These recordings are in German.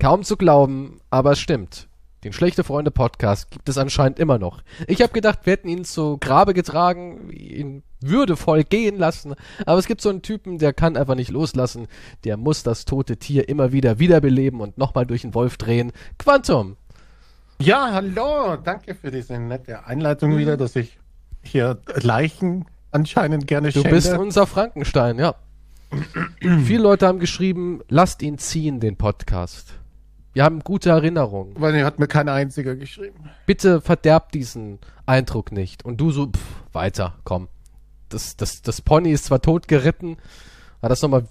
Kaum zu glauben, aber es stimmt. Den Schlechte Freunde Podcast gibt es anscheinend immer noch. Ich habe gedacht, wir hätten ihn zu Grabe getragen, ihn würdevoll gehen lassen, aber es gibt so einen Typen, der kann einfach nicht loslassen, der muss das tote Tier immer wieder wiederbeleben und nochmal durch den Wolf drehen. Quantum. Ja, hallo, danke für diese nette Einleitung wieder, dass ich hier Leichen anscheinend gerne Du schände. bist unser Frankenstein, ja. Viele Leute haben geschrieben, lasst ihn ziehen, den Podcast. Wir haben gute Erinnerungen. Weil er hat mir kein einziger geschrieben. Bitte verderb diesen Eindruck nicht. Und du so, pff, weiter, komm. Das, das, das Pony ist zwar tot geritten, hat das nochmal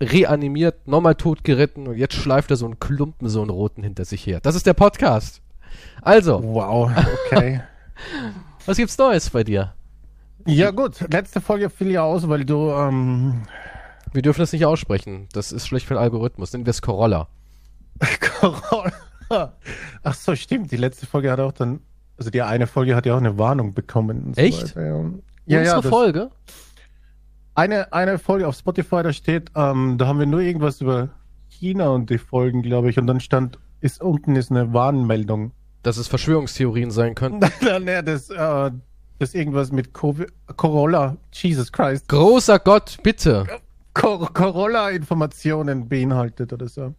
reanimiert, nochmal tot geritten und jetzt schleift er so einen Klumpen, so einen roten hinter sich her. Das ist der Podcast. Also, Wow, okay. was gibt's Neues bei dir? ja gut, letzte Folge fiel ja aus, weil du, ähm, Wir dürfen das nicht aussprechen. Das ist schlecht für den Algorithmus. Nennen wir es Corolla. Corona. Ach so, stimmt, die letzte Folge hat auch dann, also die eine Folge hat ja auch eine Warnung bekommen. so Echt? weiter, ja. Unsere ja, das, Folge? eine, eine Folge auf Spotify, da steht, ähm, da haben wir nur irgendwas über China und die Folgen, glaube ich, und dann stand, ist unten ist eine Warnmeldung. Dass es Verschwörungstheorien sein könnten. Nein, nein, nein, das, äh, das irgendwas mit Covid, Corolla, Jesus Christ, Großer Gott, bitte. Cor Corolla-Informationen beinhaltet oder so.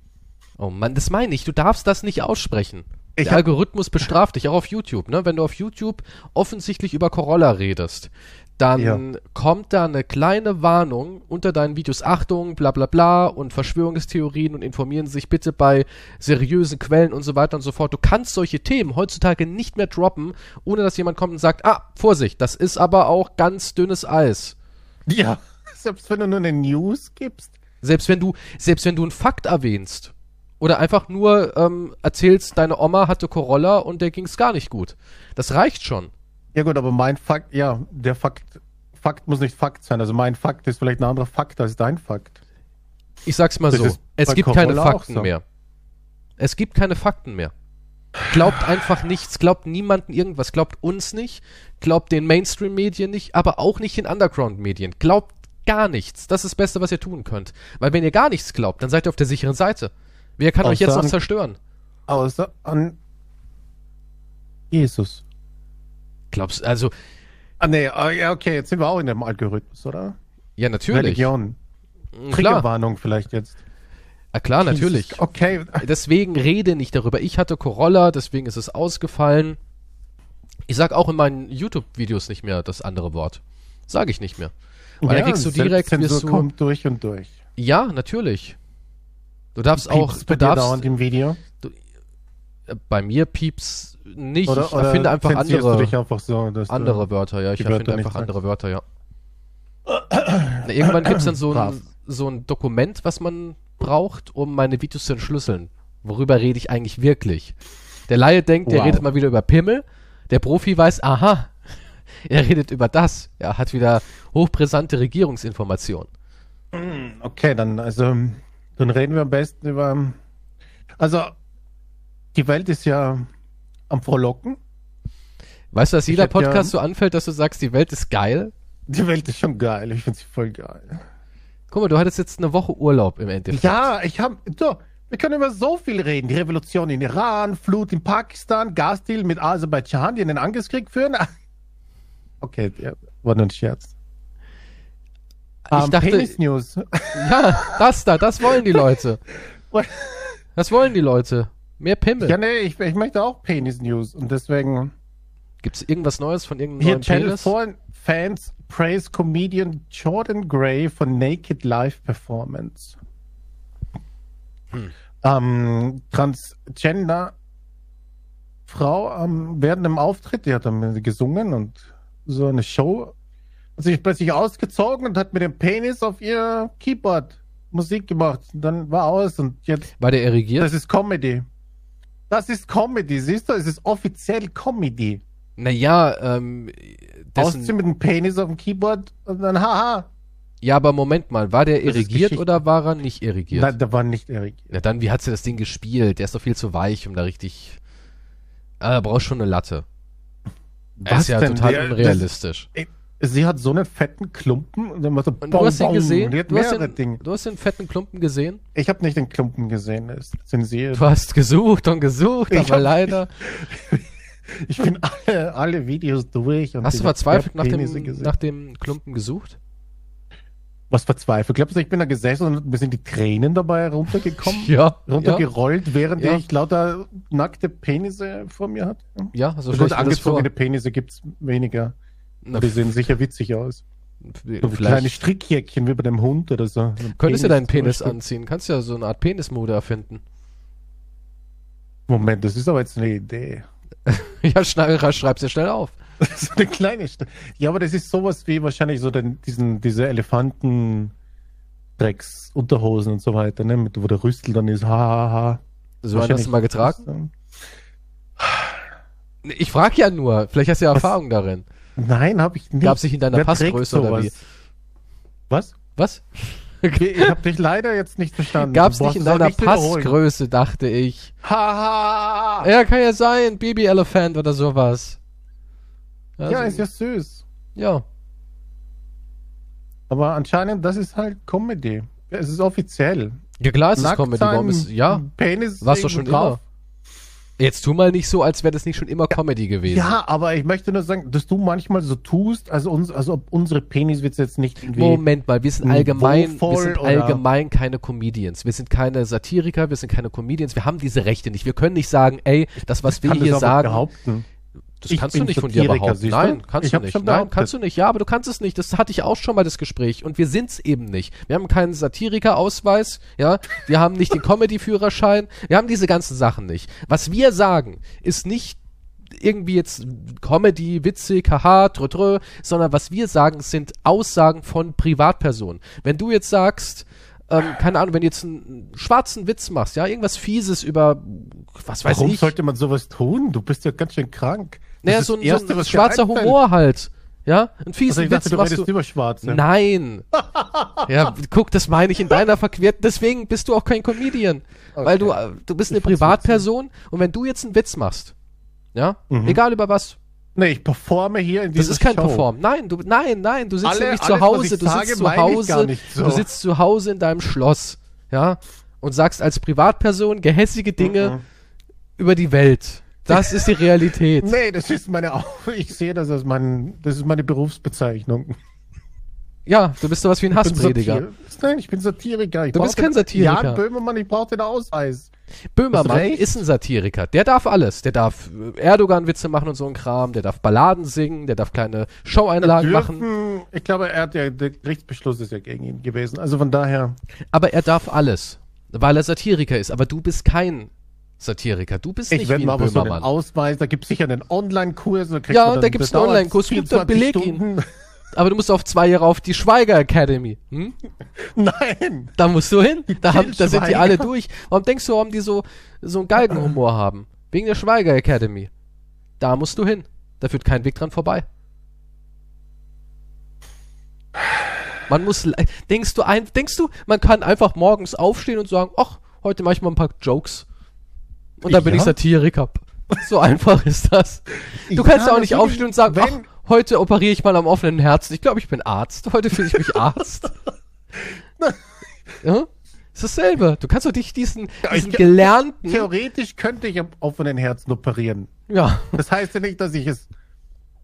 Oh Mann, das meine ich. Du darfst das nicht aussprechen. Ich Der Algorithmus bestraft dich, auch auf YouTube. Ne? Wenn du auf YouTube offensichtlich über Corolla redest, dann Ja. kommt da eine kleine Warnung unter deinen Videos. Achtung, bla bla bla und Verschwörungstheorien und informieren sich bitte bei seriösen Quellen und so weiter und so fort. Du kannst solche Themen heutzutage nicht mehr droppen, ohne dass jemand kommt und sagt, ah, Vorsicht, das ist aber auch ganz dünnes Eis. Ja, selbst wenn du nur eine News gibst. Selbst wenn du, selbst wenn du einen Fakt erwähnst oder einfach nur ähm, erzählst, deine Oma hatte Corolla und der ging's gar nicht gut. Das reicht schon. Ja gut, aber mein Fakt, ja, der Fakt, Fakt muss nicht Fakt sein. Also mein Fakt ist vielleicht ein anderer Fakt als dein Fakt. Ich sag's mal Das so. Es gibt keine Corolla auch Fakten so. mehr. Es gibt keine Fakten mehr. Glaubt einfach nichts, glaubt niemanden irgendwas, glaubt uns nicht, glaubt den Mainstream-Medien nicht, aber auch nicht den Underground-Medien. Glaubt gar nichts. Das ist das Beste, was ihr tun könnt. Weil wenn ihr gar nichts glaubt, dann seid ihr auf der sicheren Seite. Wer kann euch jetzt noch zerstören? Außer an Jesus. Glaubst also, Ah nee, ah, ja, okay, jetzt sind wir auch in dem Algorithmus, oder? ja natürlich. Religion. Klar, Triggerwarnung vielleicht jetzt. ah, klar natürlich. Jesus. Okay. Deswegen rede nicht darüber. Ich hatte Corolla, deswegen ist es ausgefallen. Ich sag auch in meinen YouTube-Videos nicht mehr das andere Wort. Sage ich nicht mehr. Weil dann kriegst du direkt, wirst du, kommt durch und durch. ja, natürlich. Du darfst auch, Piepst du darfst, dauernd im Video? äh, bei mir pieps nicht. Oder, ich erfinde einfach andere, du dich einfach so, du- andere Wörter, ja. Ich erfinde einfach andere Wörter, ja. Na, irgendwann gibt's dann so ein, so ein Dokument, was man braucht, um meine Videos zu entschlüsseln. Worüber rede ich eigentlich wirklich? Der Laie denkt, der Wow. redet mal wieder über Pimmel. Der Profi weiß, aha, er redet über das. Er hat wieder hochbrisante Regierungsinformationen. Okay, dann, also, dann reden wir am besten über. Also, die Welt ist ja am Frohlocken. Weißt du, dass jeder hätte ja- Podcast so anfällt, dass du sagst, die Welt ist geil? Die Welt ist schon geil. Ich finde sie voll geil. Guck mal, du hattest jetzt eine Woche Urlaub im Endeffekt. Ja, ich habe. So, wir können über so viel reden. Die Revolution in Iran, Flut in Pakistan, Gasdeal mit Aserbaidschan, die einen Angriffskrieg führen. Okay, ja, war nur ein Scherz. Ich Ähm, dachte- Penis News. Ja, das da, das wollen die Leute. Das wollen die Leute. Mehr Pimmel. ja, nee, ich, ich möchte auch Penis News. Und deswegen. Gibt's irgendwas Neues von irgendeinem Hier neuen Channel Penis? 4 Fans praise Comedian Jordan Gray for Naked Live Performance. Ähm, Transgender Frau ähm, während dem Auftritt, die hat dann gesungen und so eine Show, sich plötzlich ausgezogen und hat mit dem Penis auf ihr Keyboard Musik gemacht. Und dann war aus und jetzt, War der erregiert? das ist Comedy. Das ist Comedy, siehst du? Es ist offiziell Comedy. Naja, ähm, Ausziehen dessen, mit dem Penis auf dem Keyboard und dann haha. ja, aber Moment mal, war der Das oder war er nicht irrigiert? Nein, da war nicht Erik. Na dann, wie hat sie das Ding gespielt? Der ist doch viel zu weich, um da richtig. Ah, er braucht schon eine Latte. Er ist ja total Der- unrealistisch. Das, sie hat so einen fetten Klumpen und dann war so Und du hast ihn gesehen? Du hast, den, du hast den fetten Klumpen gesehen? Ich habe nicht den Klumpen gesehen, das ist zensiert. Du hast gesucht und gesucht, Ich aber hab- leider. Ich bin alle, alle Videos durch. Und Hast du ich verzweifelt nach dem, nach dem Klumpen gesucht? Was verzweifelt? Glaubst du, ich bin da gesessen und mir sind die Tränen dabei runtergekommen? Ja. Ja, Runtergerollt, während Ja. ich lauter nackte Penisse vor mir hatte? ja so Und stell ich mir das vor. angezogene Penisse gibt's weniger. Na, Die sehen sicher witzig aus. So kleine. Strickjäckchen wie bei dem Hund oder so. Könntest du deinen Penis anziehen? Kannst ja so eine Art Penismode erfinden. Moment, das ist aber jetzt eine Idee. ja, schneid, schreib's dir schnell auf. so eine kleine St Ja, aber das ist sowas wie wahrscheinlich so den, diesen, diese Elefanten Drecks, Unterhosen und so weiter, ne? Mit, wo der Rüstel dann ist, ha, ha, ha. So einen hast du mal getragen? Ich frag ja nur, vielleicht hast du ja Was? Erfahrung darin. Nein, habe ich nicht. Gab's nicht in deiner Wer Passgröße oder wie? Was? Was? Ich habe dich leider jetzt nicht verstanden. Gab's Du nicht in es deiner. Passgröße, dachte ich. Ha, ha, ha. Ja, kann ja sein, Baby Elephant oder sowas. Ja, Also, ist ja süß. ja. Aber anscheinend, das ist halt Comedy. Es ist offiziell. Ja klar, es ist Comedy. Warum ist, ja, Penis war's doch schon immer. Jetzt tu mal nicht so, als wäre das nicht schon immer Comedy gewesen. Ja, aber ich möchte nur sagen, dass du manchmal so tust, also, uns, also ob unsere Peniswitze jetzt nicht irgendwie. Moment mal, wir sind allgemein, wir sind allgemein keine Comedians. Wir sind keine Satiriker, wir sind keine Comedians. Wir haben diese Rechte nicht. Wir können nicht sagen, ey, das, was wir hier sagen, behaupten. Das Ich kannst du nicht von dir behaupten. Nein, kannst du nicht. Nein, behauptet. kannst du nicht. Ja, aber du kannst es nicht. Das hatte ich auch schon mal das Gespräch. Und wir sind's eben nicht. Wir haben keinen Satiriker-Ausweis, ja. Wir haben nicht den Comedy-Führerschein. Wir haben diese ganzen Sachen nicht. Was wir sagen, ist nicht irgendwie jetzt Comedy, witzig, haha, trö, trö, sondern was wir sagen, sind Aussagen von Privatpersonen. Wenn du jetzt sagst, ähm, keine Ahnung, wenn du jetzt einen schwarzen Witz machst, ja, irgendwas Fieses über, was weiß Warum ich, sollte man sowas tun? Du bist ja ganz schön krank. Das naja, so, ein- Erste, so ein schwarzer. Humor halt. Ja, ein Also fiesen ich dachte, Witz du machst du. über Schwarze. Nein. ja, guck, das meine ich in deiner verquerten. Deswegen bist du auch kein Comedian. Weil du, äh, du bist eine Ich Privatperson und wenn du jetzt einen Witz machst, ja, Mhm. egal über was, Nee, ich performe hier in das dieser ist kein Show. Perform. Nein, du, nein, nein, du sitzt Alle- nämlich zu Hause, du sitzt zu Hause, so. du sitzt zu Hause in deinem Schloss, ja, und sagst als Privatperson gehässige Dinge Mhm. über die Welt. Das ist die Realität. Nee, das ist meine, ich sehe das als mein, das ist meine Berufsbezeichnung. Ja, du bist sowas wie ein Hassprediger. Nein, ich bin Satiriker. Ich Du bist kein Satiriker. Jan Böhmermann, ich brauche den Ausweis. Böhmermann ist ein Satiriker. Der darf alles. Der darf äh, Erdogan-Witze machen und so ein Kram. Der darf Balladen singen. Der darf kleine Show-Einlagen machen. Ich glaube, er hat ja, der Gerichtsbeschluss ist ja gegen ihn gewesen. Also von daher, Aber er darf alles. Weil er Satiriker ist. Aber du bist kein Satiriker. Du bist ich nicht wie mal ein aber so einen Böhmermann. Ausweis, da gibt es sicher einen Online-Kurs. Ja, da gibt's das einen Online-Kurs. Gut, dann 24 beleg ihn. Aber du musst auf zwei Jahre auf die Schweiger Academy. Hm? Nein. Da musst du hin. Da, haben, da sind die alle durch. Warum denkst du, warum die so, so einen Galgenhumor haben? Wegen der Schweiger Academy. Da musst du hin. Da führt kein Weg dran vorbei. Man muss, denkst du ein, denkst du, man kann einfach morgens aufstehen und sagen, ach, heute mache ich mal ein paar Jokes. Und dann bin Ja. ich Satiriker. So einfach ist das. Du kannst ja auch nicht aufstehen und sagen, wenn- ach, heute operiere ich mal am offenen Herzen. Ich glaube, ich bin Arzt. Heute fühle ich mich Arzt. ja? Ist dasselbe. Du kannst doch dich diesen, Ja, diesen ich- gelernten, Theoretisch könnte ich am offenen Herzen operieren. ja, Das heißt ja nicht, dass ich es,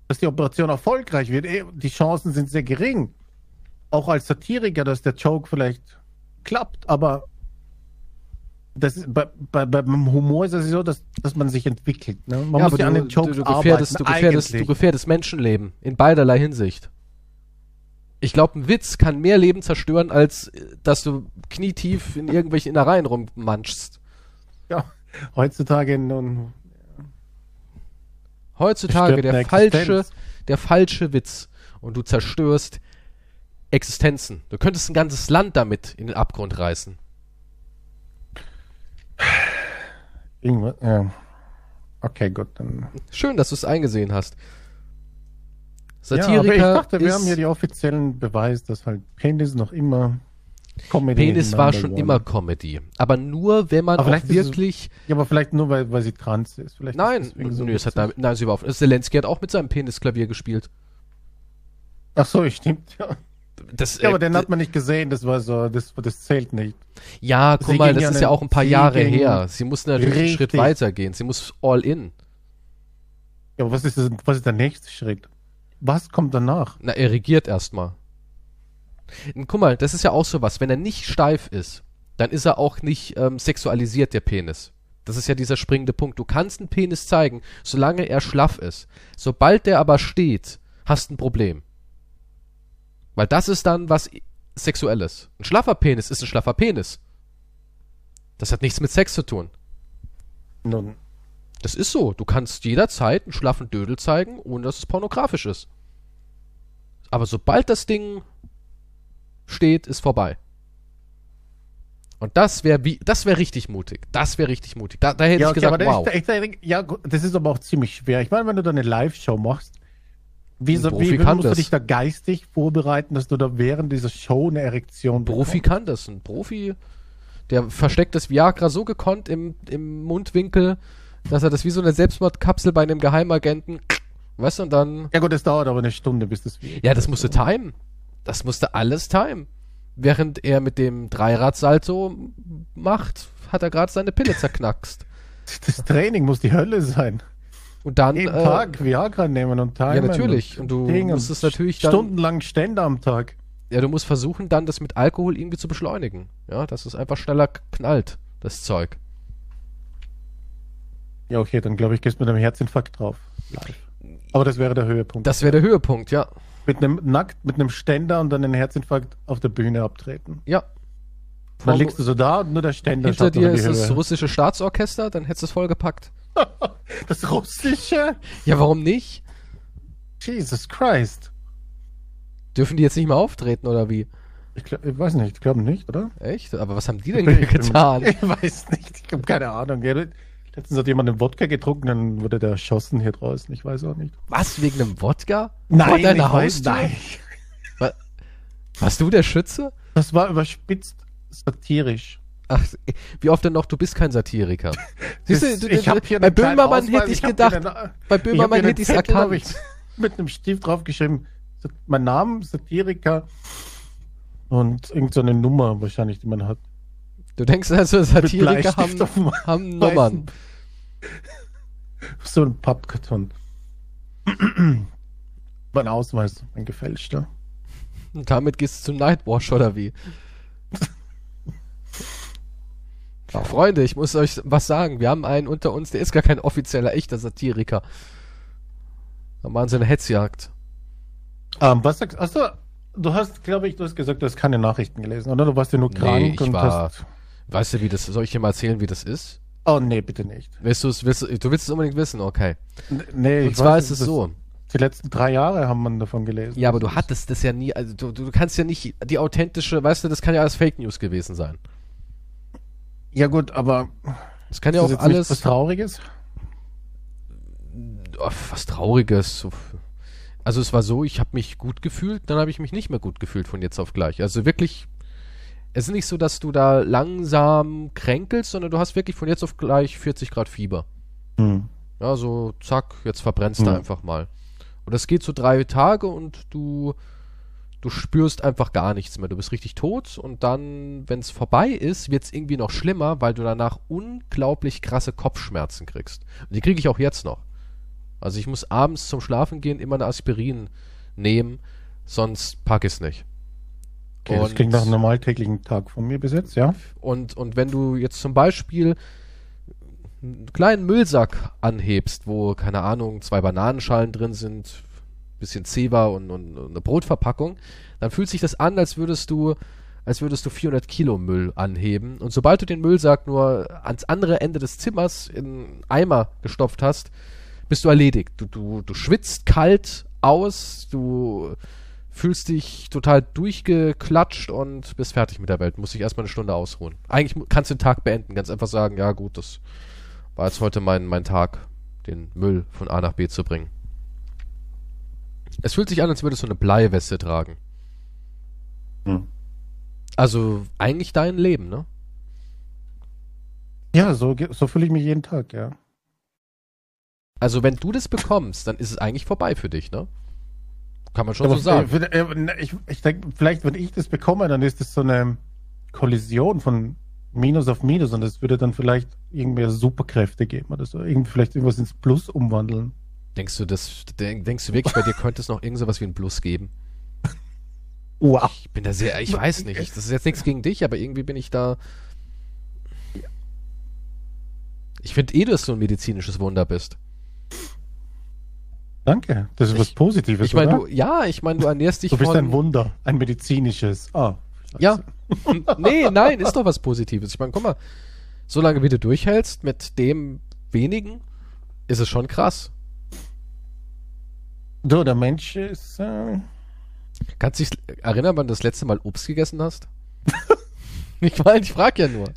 dass die Operation erfolgreich wird. Eh, Die Chancen sind sehr gering. Auch als Satiriker, dass der Joke vielleicht klappt, aber das bei, bei, beim Humor ist es so, dass, dass man sich entwickelt. Ne? Man ja muss ja an du, den du, Jokes du, gefährdest, du, arbeiten. gefährdest, du gefährdest Menschenleben. In beiderlei Hinsicht. Ich glaube, ein Witz kann mehr Leben zerstören, als äh, dass du knietief in irgendwelchen Innereien rummanschst. ja, heutzutage nun Heutzutage der falsche, Existenz. der falsche Witz. Und du zerstörst Existenzen. Du könntest ein ganzes Land damit in den Abgrund reißen. Irgendwas. Ja. Okay, gut, dann. Schön, dass du es eingesehen hast. ja, aber Satiriker ich dachte, wir haben hier die offiziellen Beweis, dass halt Penis noch immer Comedy Penis war schon one. immer Comedy. Aber nur, wenn man auch ist es- wirklich... Ja, aber vielleicht nur, weil, weil sie trans ist. Vielleicht Nein, ist so nö, es hat damit, nein, ist überhaupt nicht. Zelensky hat auch mit seinem Penis Klavier gespielt. Ach so, stimmt, ja. Das, Ja, aber äh, den hat man nicht gesehen, das war so, das, das zählt nicht. ja, guck Sie mal, das ja ist ja auch ein paar Jahre her. Sie muss natürlich einen Schritt weitergehen. Sie muss all in. Ja, aber was ist, das, was ist der nächste Schritt? Was kommt danach? Na, er regiert erstmal. Guck mal, das ist ja auch so was. Wenn er nicht steif ist, dann ist er auch nicht ähm, sexualisiert, der Penis. Das ist ja dieser springende Punkt. Du kannst einen Penis zeigen, solange er schlaff ist. Sobald der aber steht, hast ein Problem. Weil das ist dann was Sexuelles. Ein schlaffer Penis ist ein schlaffer Penis. Das hat nichts mit Sex zu tun. Nun, Das ist so. Du kannst jederzeit einen schlaffen Dödel zeigen, ohne dass es pornografisch ist. Aber sobald das Ding steht, ist vorbei. Und das wäre wie, das wäre richtig mutig. Das wäre richtig mutig. Da, da hätte ja, ich okay, gesagt, wow. ist, ich, ja, das ist aber auch ziemlich schwer. Ich meine, wenn du da eine Live-Show machst, wie, so, wie, musst du das. dich da geistig vorbereiten, dass du da während dieser Show eine Erektion Profi kann das. Ein Profi, der versteckt das Viagra so gekonnt im, im Mundwinkel, dass er das wie so eine Selbstmordkapsel bei einem Geheimagenten, weißt du, und dann Ja gut, das dauert aber eine Stunde, bis das. Ja, das musste timen. Das musste alles timen. Während er mit dem Dreiradsalto macht, hat er gerade seine Pille zerknackst. Das Training muss die Hölle sein. Und dann. Jeden äh, Tag Viagra nehmen und timen. Ja, natürlich. Und, du Ding musst es natürlich dann- Stundenlang Ständer am Tag. Ja, du musst versuchen, dann das mit Alkohol irgendwie zu beschleunigen. Ja, dass es einfach schneller knallt, das Zeug. Ja, okay, dann glaube ich, gehst du mit einem Herzinfarkt drauf. Live. Aber das wäre der Höhepunkt. Das wäre der Höhepunkt, ja. mit einem nackt, mit einem Ständer und dann einen Herzinfarkt auf der Bühne abtreten. Ja. Dann liegst du so da und nur der Ständer Hinter dir ist das russische Staatsorchester, dann hättest du es vollgepackt. Das russische? Ja, warum nicht? Jesus Christ. Dürfen die jetzt nicht mehr auftreten oder wie? Ich, glaub, ich weiß nicht, ich glaube nicht, oder? Echt? Aber was haben die denn getan? Ich weiß nicht, ich habe keine Ahnung. Letztens hat jemand einen Wodka getrunken, dann wurde der erschossen hier draußen. Ich weiß auch nicht. Was, wegen einem Wodka? Nein, Vor deiner ich weiß, Haustür? nein. Warst du der Schütze? Das war überspitzt satirisch. Ach, wie oft denn noch, du bist kein Satiriker. Siehst du, du, ich hab hier bei Böhmermann hätte ich gedacht, einen- bei Böhmermann hätte ich es erkannt. ich mit einem Stift draufgeschrieben. Mein Name, Satiriker und irgendeine so eine Nummer wahrscheinlich, die man hat. Du denkst also, Satiriker haben, haben Nummern. So ein Pappkarton. mein Ausweis, ein gefälschter. Und damit gehst du zum Nightwash oder wie? Freunde, ich muss euch was sagen. Wir haben einen unter uns, der ist gar kein offizieller, echter Satiriker. Da machen sie eine Hetzjagd. Ähm, was sagst Achso, du hast, glaube ich, du hast gesagt, du hast keine Nachrichten gelesen, oder? Du warst ja nur Nee, krank ich und war- hast. Weißt du, wie das, soll ich dir mal erzählen, wie das ist? Oh, nee, bitte nicht. Willst du es, willst, du du willst es unbedingt wissen, okay. N- Nee, Und ich zwar weiß, ist es so. Die letzten drei Jahre haben man davon gelesen. Ja, aber du hattest das ja nie, also du, du kannst ja nicht die authentische, weißt du, das kann ja alles Fake News gewesen sein. Ja, gut, aber. Das kann ja auch alles. was Trauriges? Oh, was Trauriges. so- Also es war so, ich habe mich gut gefühlt, dann habe ich mich nicht mehr gut gefühlt von jetzt auf gleich. Also wirklich, es ist nicht so, dass du da langsam kränkelst, sondern du hast wirklich von jetzt auf gleich 40 Grad Fieber. Hm. Ja, so zack, jetzt verbrennst du Ja. einfach mal. Und das geht so drei Tage und du, du spürst einfach gar nichts mehr. Du bist richtig tot und dann, wenn es vorbei ist, wird es irgendwie noch schlimmer, weil du danach unglaublich krasse Kopfschmerzen kriegst. Und die kriege ich auch jetzt noch. Also ich muss abends zum Schlafen gehen immer eine Aspirin nehmen, sonst pack ich es nicht. Okay, das Und- klingt nach einem normaltäglichen Tag von mir bis jetzt, ja? Und, und wenn du jetzt zum Beispiel einen kleinen Müllsack anhebst, wo, keine Ahnung, zwei Bananenschalen drin sind, bisschen Zewa und, und, und eine Brotverpackung, dann fühlt sich das an, als würdest du, als würdest du 400 Kilo Müll anheben. Und sobald du den Müllsack nur ans andere Ende des Zimmers in Eimer gestopft hast, bist du erledigt. Du, du, du schwitzt kalt aus, du fühlst dich total durchgeklatscht und bist fertig mit der Welt. Musst dich erstmal eine Stunde ausruhen. Eigentlich kannst du den Tag beenden, ganz einfach sagen, ja gut, das war jetzt heute mein, mein Tag, den Müll von A nach B zu bringen. Es fühlt sich an, als würdest du eine Bleiweste tragen. Hm. Also eigentlich dein Leben, ne? Ja, so, so fühle ich mich jeden Tag, ja. Also wenn du das bekommst, dann ist es eigentlich vorbei für dich, ne? Kann man schon Aber so sagen. Ich, ich denke, vielleicht, wenn ich das bekomme, dann ist das so eine Kollision von Minus auf Minus und es würde dann vielleicht irgendwie Superkräfte geben oder so. Irgendwie vielleicht irgendwas ins Plus umwandeln. Denkst du, das, denk, denkst du wirklich, bei dir könnte es noch irgend sowas wie ein Plus geben? Wow. Ich bin da sehr, ich weiß nicht. Ich, das ist jetzt nichts gegen dich, aber irgendwie bin ich da. Ich finde eh, dass du ein medizinisches Wunder bist. Danke. Das ist was Ich- Positives. Ich meine, du, ja, ich meine, du ernährst dich du bist von. ein Wunder. Ein medizinisches. Ah. Ja. nee, nein, ist doch was Positives. Ich meine, guck mal, solange wie du durchhältst mit dem wenigen, ist es schon krass. Du, der Mensch ist. Äh, Kannst du dich erinnern, wann du das letzte Mal Obst gegessen hast? ich meine, ich frage ja nur.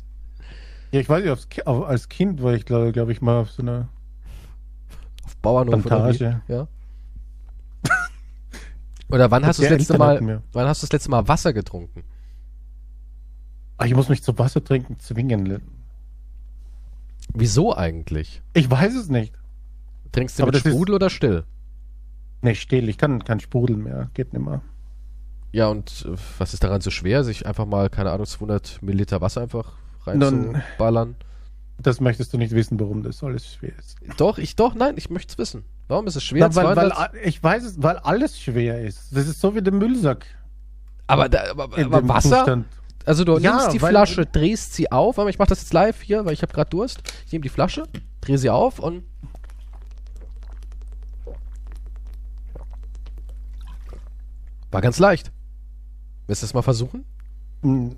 ja, ich weiß nicht, als Kind war ich, glaube glaub ich, mal auf so einer. Auf Bauernhof oder wie? Plantage. Ja. Oder wann hast du das letzte Mal, wann hast du das letzte Mal Wasser getrunken? Ach, ich muss mich zu Wasser trinken zwingen. Wieso eigentlich? Ich weiß es nicht. Trinkst du Aber mit das ist- Sprudel oder still? Ne, still. Ich kann kein Sprudel mehr. Geht nicht mehr. Ja, und äh, was ist daran so schwer, sich einfach mal, keine Ahnung, 200 Milliliter Wasser einfach reinzuballern? Das möchtest du nicht wissen, warum das alles schwer ist. Doch, ich doch, nein, ich möchte es wissen. Warum ist es schwer? Na, weil, weil, 200? a- ich weiß es, weil alles schwer ist. Das ist so wie der Müllsack. aber da, aber, aber Wasser? Zustand. Also du Ja, nimmst die Flasche, drehst sie auf, aber ich mache das jetzt live hier, weil ich habe gerade Durst. Ich nehme die Flasche, drehe sie auf und war ganz leicht. Willst du das mal versuchen? Mm,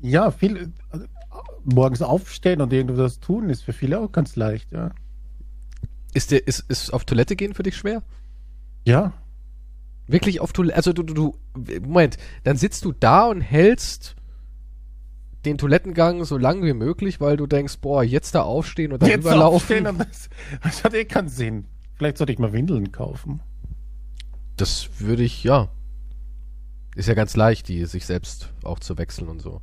Ja, viel, also, morgens aufstehen und irgendwas tun ist für viele auch ganz leicht, ja. Ist dir ist, ist auf Toilette gehen für dich schwer? Ja, Wirklich auf Toilette? Also du, du, du Moment, dann sitzt du da und hältst den Toilettengang so lang wie möglich, weil du denkst, boah, jetzt da aufstehen und dann jetzt überlaufen. aufstehen und das, das hat eh keinen Sinn. Vielleicht sollte ich mal Windeln kaufen. Das würde ich, ja. Ist ja ganz leicht, die sich selbst auch zu wechseln und so.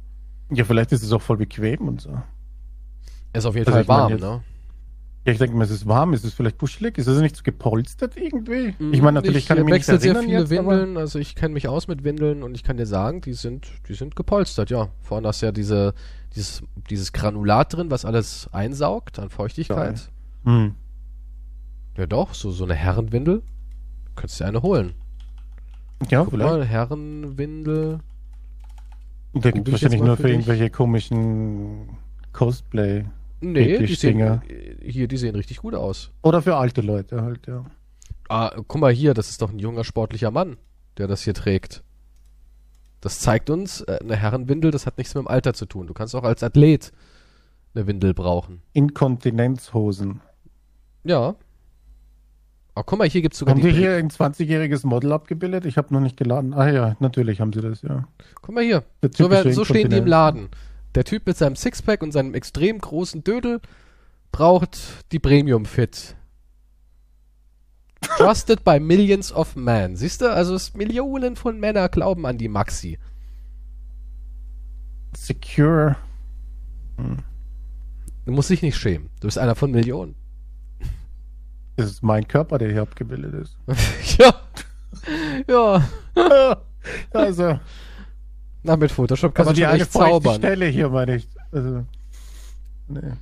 Ja, vielleicht ist es auch voll bequem und so. Ist auf jeden Also Fall ich warm, jetzt- ne? Ja, ich denke mal, es ist warm, ist es vielleicht kuschelig, ist es nicht so gepolstert irgendwie? Ich meine, natürlich kann ich mich nicht wechselt sehr erinnern viele jetzt, Windeln, also ich kenne mich aus mit Windeln und ich kann dir sagen, die sind, die sind gepolstert, ja. Vorne hast du ja diese, dieses, dieses Granulat drin, was alles einsaugt an Feuchtigkeit. aber... Hm. Ja doch, so, so eine Herrenwindel. Könntest du dir eine holen. Ja, Guck vielleicht. mal, Herrenwindel. Der gibt wahrscheinlich nur für für irgendwelche komischen Cosplay. Nee, die sehen, hier, die sehen richtig gut aus. Oder für alte Leute halt, ja. Ah, guck mal hier, das ist doch ein junger sportlicher Mann, der das hier trägt. Das zeigt uns, äh, eine Herrenwindel, das hat nichts mit dem Alter zu tun. Du kannst auch als Athlet eine Windel brauchen. Inkontinenzhosen. Ja. Aber guck mal, hier gibt's sogar Haben die. hier ein 20-jähriges Model abgebildet? Ich habe noch nicht geladen. Ah ja, natürlich haben sie das, ja. Guck mal hier. So, werden, so stehen die im. Laden. Der Typ mit seinem Sixpack und seinem extrem großen Dödel braucht die Premium Fit. Trusted by millions of men. Siehst du? Also es Millionen von Männer glauben an die Maxi. Secure. Du musst dich nicht schämen. Du bist einer von Millionen. Das ist mein Körper, der hier abgebildet ist. ja. Ja. also, Na, mit Photoshop kann also man die schon echt zaubern. Stelle hier, meine ich. Also, nee.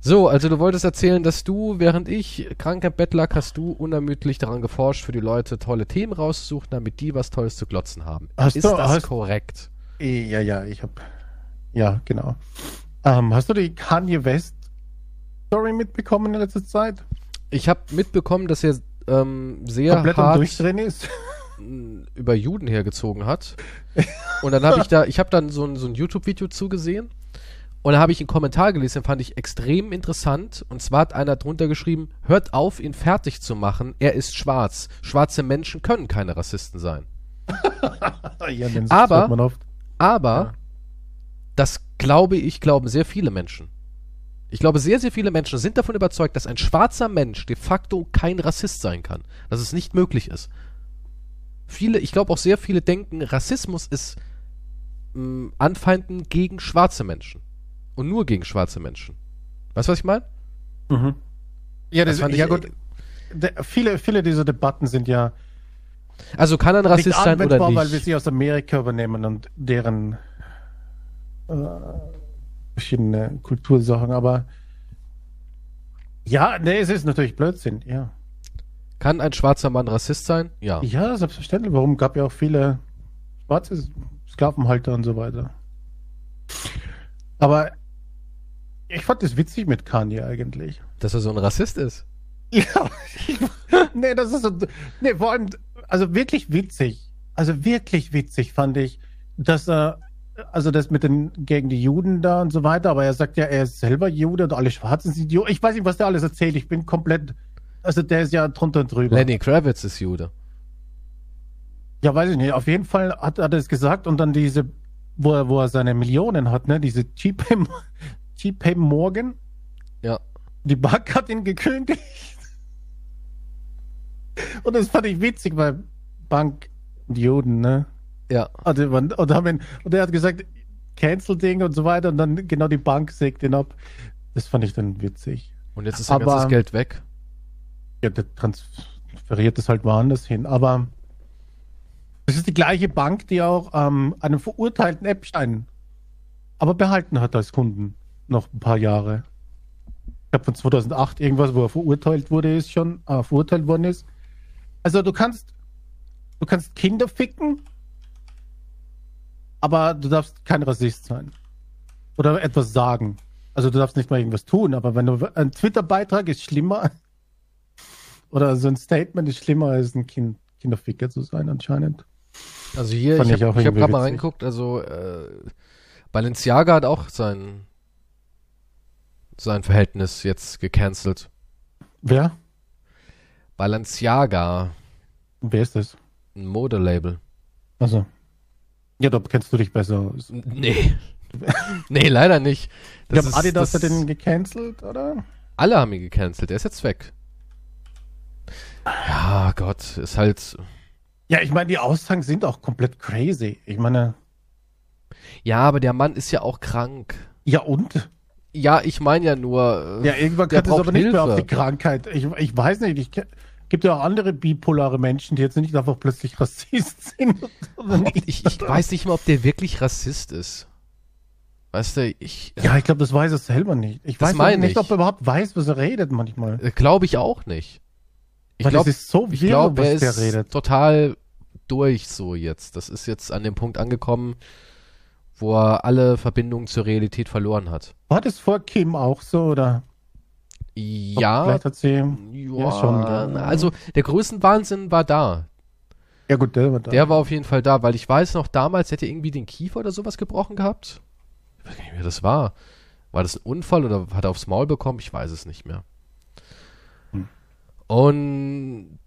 So, also du wolltest erzählen, dass du, während ich kranker Bett lag, hast du unermüdlich daran geforscht, für die Leute tolle Themen rauszusuchen, damit die was Tolles zu glotzen haben. Hast Ist du- das hast- korrekt? Ja, ja, ich habe. Ja, genau. Ähm, hast du die Kanye West Story mitbekommen in letzter Zeit? Ich habe mitbekommen, dass er ähm, sehr Komplett hart Durchdrehen ist? über Juden hergezogen hat. Und dann habe ich da, ich habe dann so ein, so ein YouTube-Video zugesehen und da habe ich einen Kommentar gelesen, den fand ich extrem interessant. Und zwar hat einer drunter geschrieben, hört auf, ihn fertig zu machen, er ist schwarz. Schwarze Menschen können keine Rassisten sein. ja, Aber- hört man oft. Aber Ja. das glaube ich, glauben sehr viele Menschen. Ich glaube, sehr, sehr viele Menschen sind davon überzeugt, dass ein schwarzer Mensch de facto kein Rassist sein kann. Dass es nicht möglich ist. Viele, ich glaube auch sehr viele denken, Rassismus ist mh, Anfeinden gegen schwarze Menschen. Und nur gegen schwarze Menschen. Weißt du, was ich meine? Mhm. Ja, das, Das fand ja ich- gut. De, viele, viele dieser Debatten sind ja Also kann ein Rassist sein oder nicht? weil wir sie aus Amerika übernehmen und deren äh, verschiedene Kultursachen, aber ja, nee, es ist natürlich Blödsinn, ja. Kann ein schwarzer Mann Rassist sein? Ja. Ja, selbstverständlich. Warum gab ja auch viele schwarze Sklavenhalter und so weiter. Aber ich fand das witzig mit Kanye eigentlich. Dass er so ein Rassist ist. Ja, nee, das ist so, nee, vor allem, also wirklich witzig, also wirklich witzig fand ich, dass er, also das mit den, gegen die Juden da und so weiter, aber er sagt ja, er ist selber Jude und alle Schwarzen sind Juden. Ich weiß nicht, was der alles erzählt, ich bin komplett, also der ist ja drunter und drüber. Lenny Kravitz ist Jude. Ja, weiß ich nicht, auf jeden Fall hat, hat er es gesagt und dann diese, wo er, wo er seine Millionen hat, ne, diese JP, JP Morgan, Ja. die Bank hat ihn gekündigt. Und das fand ich witzig, weil Bank und Juden, ne? Ja. Also, man- und, haben ihn, und er hat gesagt, Cancel-Ding und so weiter und dann genau die Bank sägt ihn ab. Das fand ich dann witzig. Und jetzt ist Aber- ganzes Geld weg. Ja, der transferiert es halt woanders hin. Aber das ist die gleiche Bank, die auch ähm, einen verurteilten Epstein aber behalten hat als Kunden noch ein paar Jahre. Ich glaube von 2008 irgendwas, wo er verurteilt wurde, ist schon äh, verurteilt worden ist. Also du kannst du kannst Kinder ficken, aber du darfst kein Rassist sein oder etwas sagen. Also du darfst nicht mal irgendwas tun, aber wenn du ein Twitter-Beitrag ist schlimmer oder so ein Statement ist schlimmer als ein kind, Kinderficker zu sein anscheinend. Also hier, Fand ich ich habe hab gerade mal reingeguckt, also äh, Balenciaga hat auch sein sein Verhältnis jetzt gecancelt. Wer? Balenciaga, Wer ist das? ein Modelabel. Also. Ja, da kennst du dich besser. Nee. nee, leider nicht. Ich glaube, Adidas das- hat den gecancelt, oder? Alle haben ihn gecancelt, der ist jetzt weg. Ja, Gott, ist halt. Ja, ich meine, die Aussagen sind auch komplett crazy. Ich meine, Ja, aber der Mann ist ja auch krank. ja und? Ja, ich meine ja nur. äh, Ja, irgendwann kann es aber nicht mehr auf die Krankheit. Ich, ich weiß nicht, ich ke- gibt ja auch andere bipolare Menschen, die jetzt nicht einfach plötzlich Rassist sind. Ich, ich weiß nicht mal, ob der wirklich Rassist ist. Weißt du, ich. Ja, ich glaube, das weiß er selber nicht. Ich weiß nicht, ich. ob er überhaupt weiß, was er redet manchmal. Glaube ich auch nicht. Ich Weil glaube, es ist so ich wirr, glaub, er was der ist redet. total durch so jetzt. Das ist jetzt an dem Punkt angekommen, wo er alle Verbindungen zur Realität verloren hat. War das vor Kim auch so, oder? Ja, Vielleicht hat sie. ja, schon, ja. also der Größenwahnsinn war da. Ja, gut, der war da. Der war auf jeden Fall da, weil ich weiß noch, damals hätte er irgendwie den Kiefer oder sowas gebrochen gehabt. Ich weiß gar nicht, wer das war. War das ein Unfall oder hat er aufs Maul bekommen? Ich weiß es nicht mehr. Hm. Und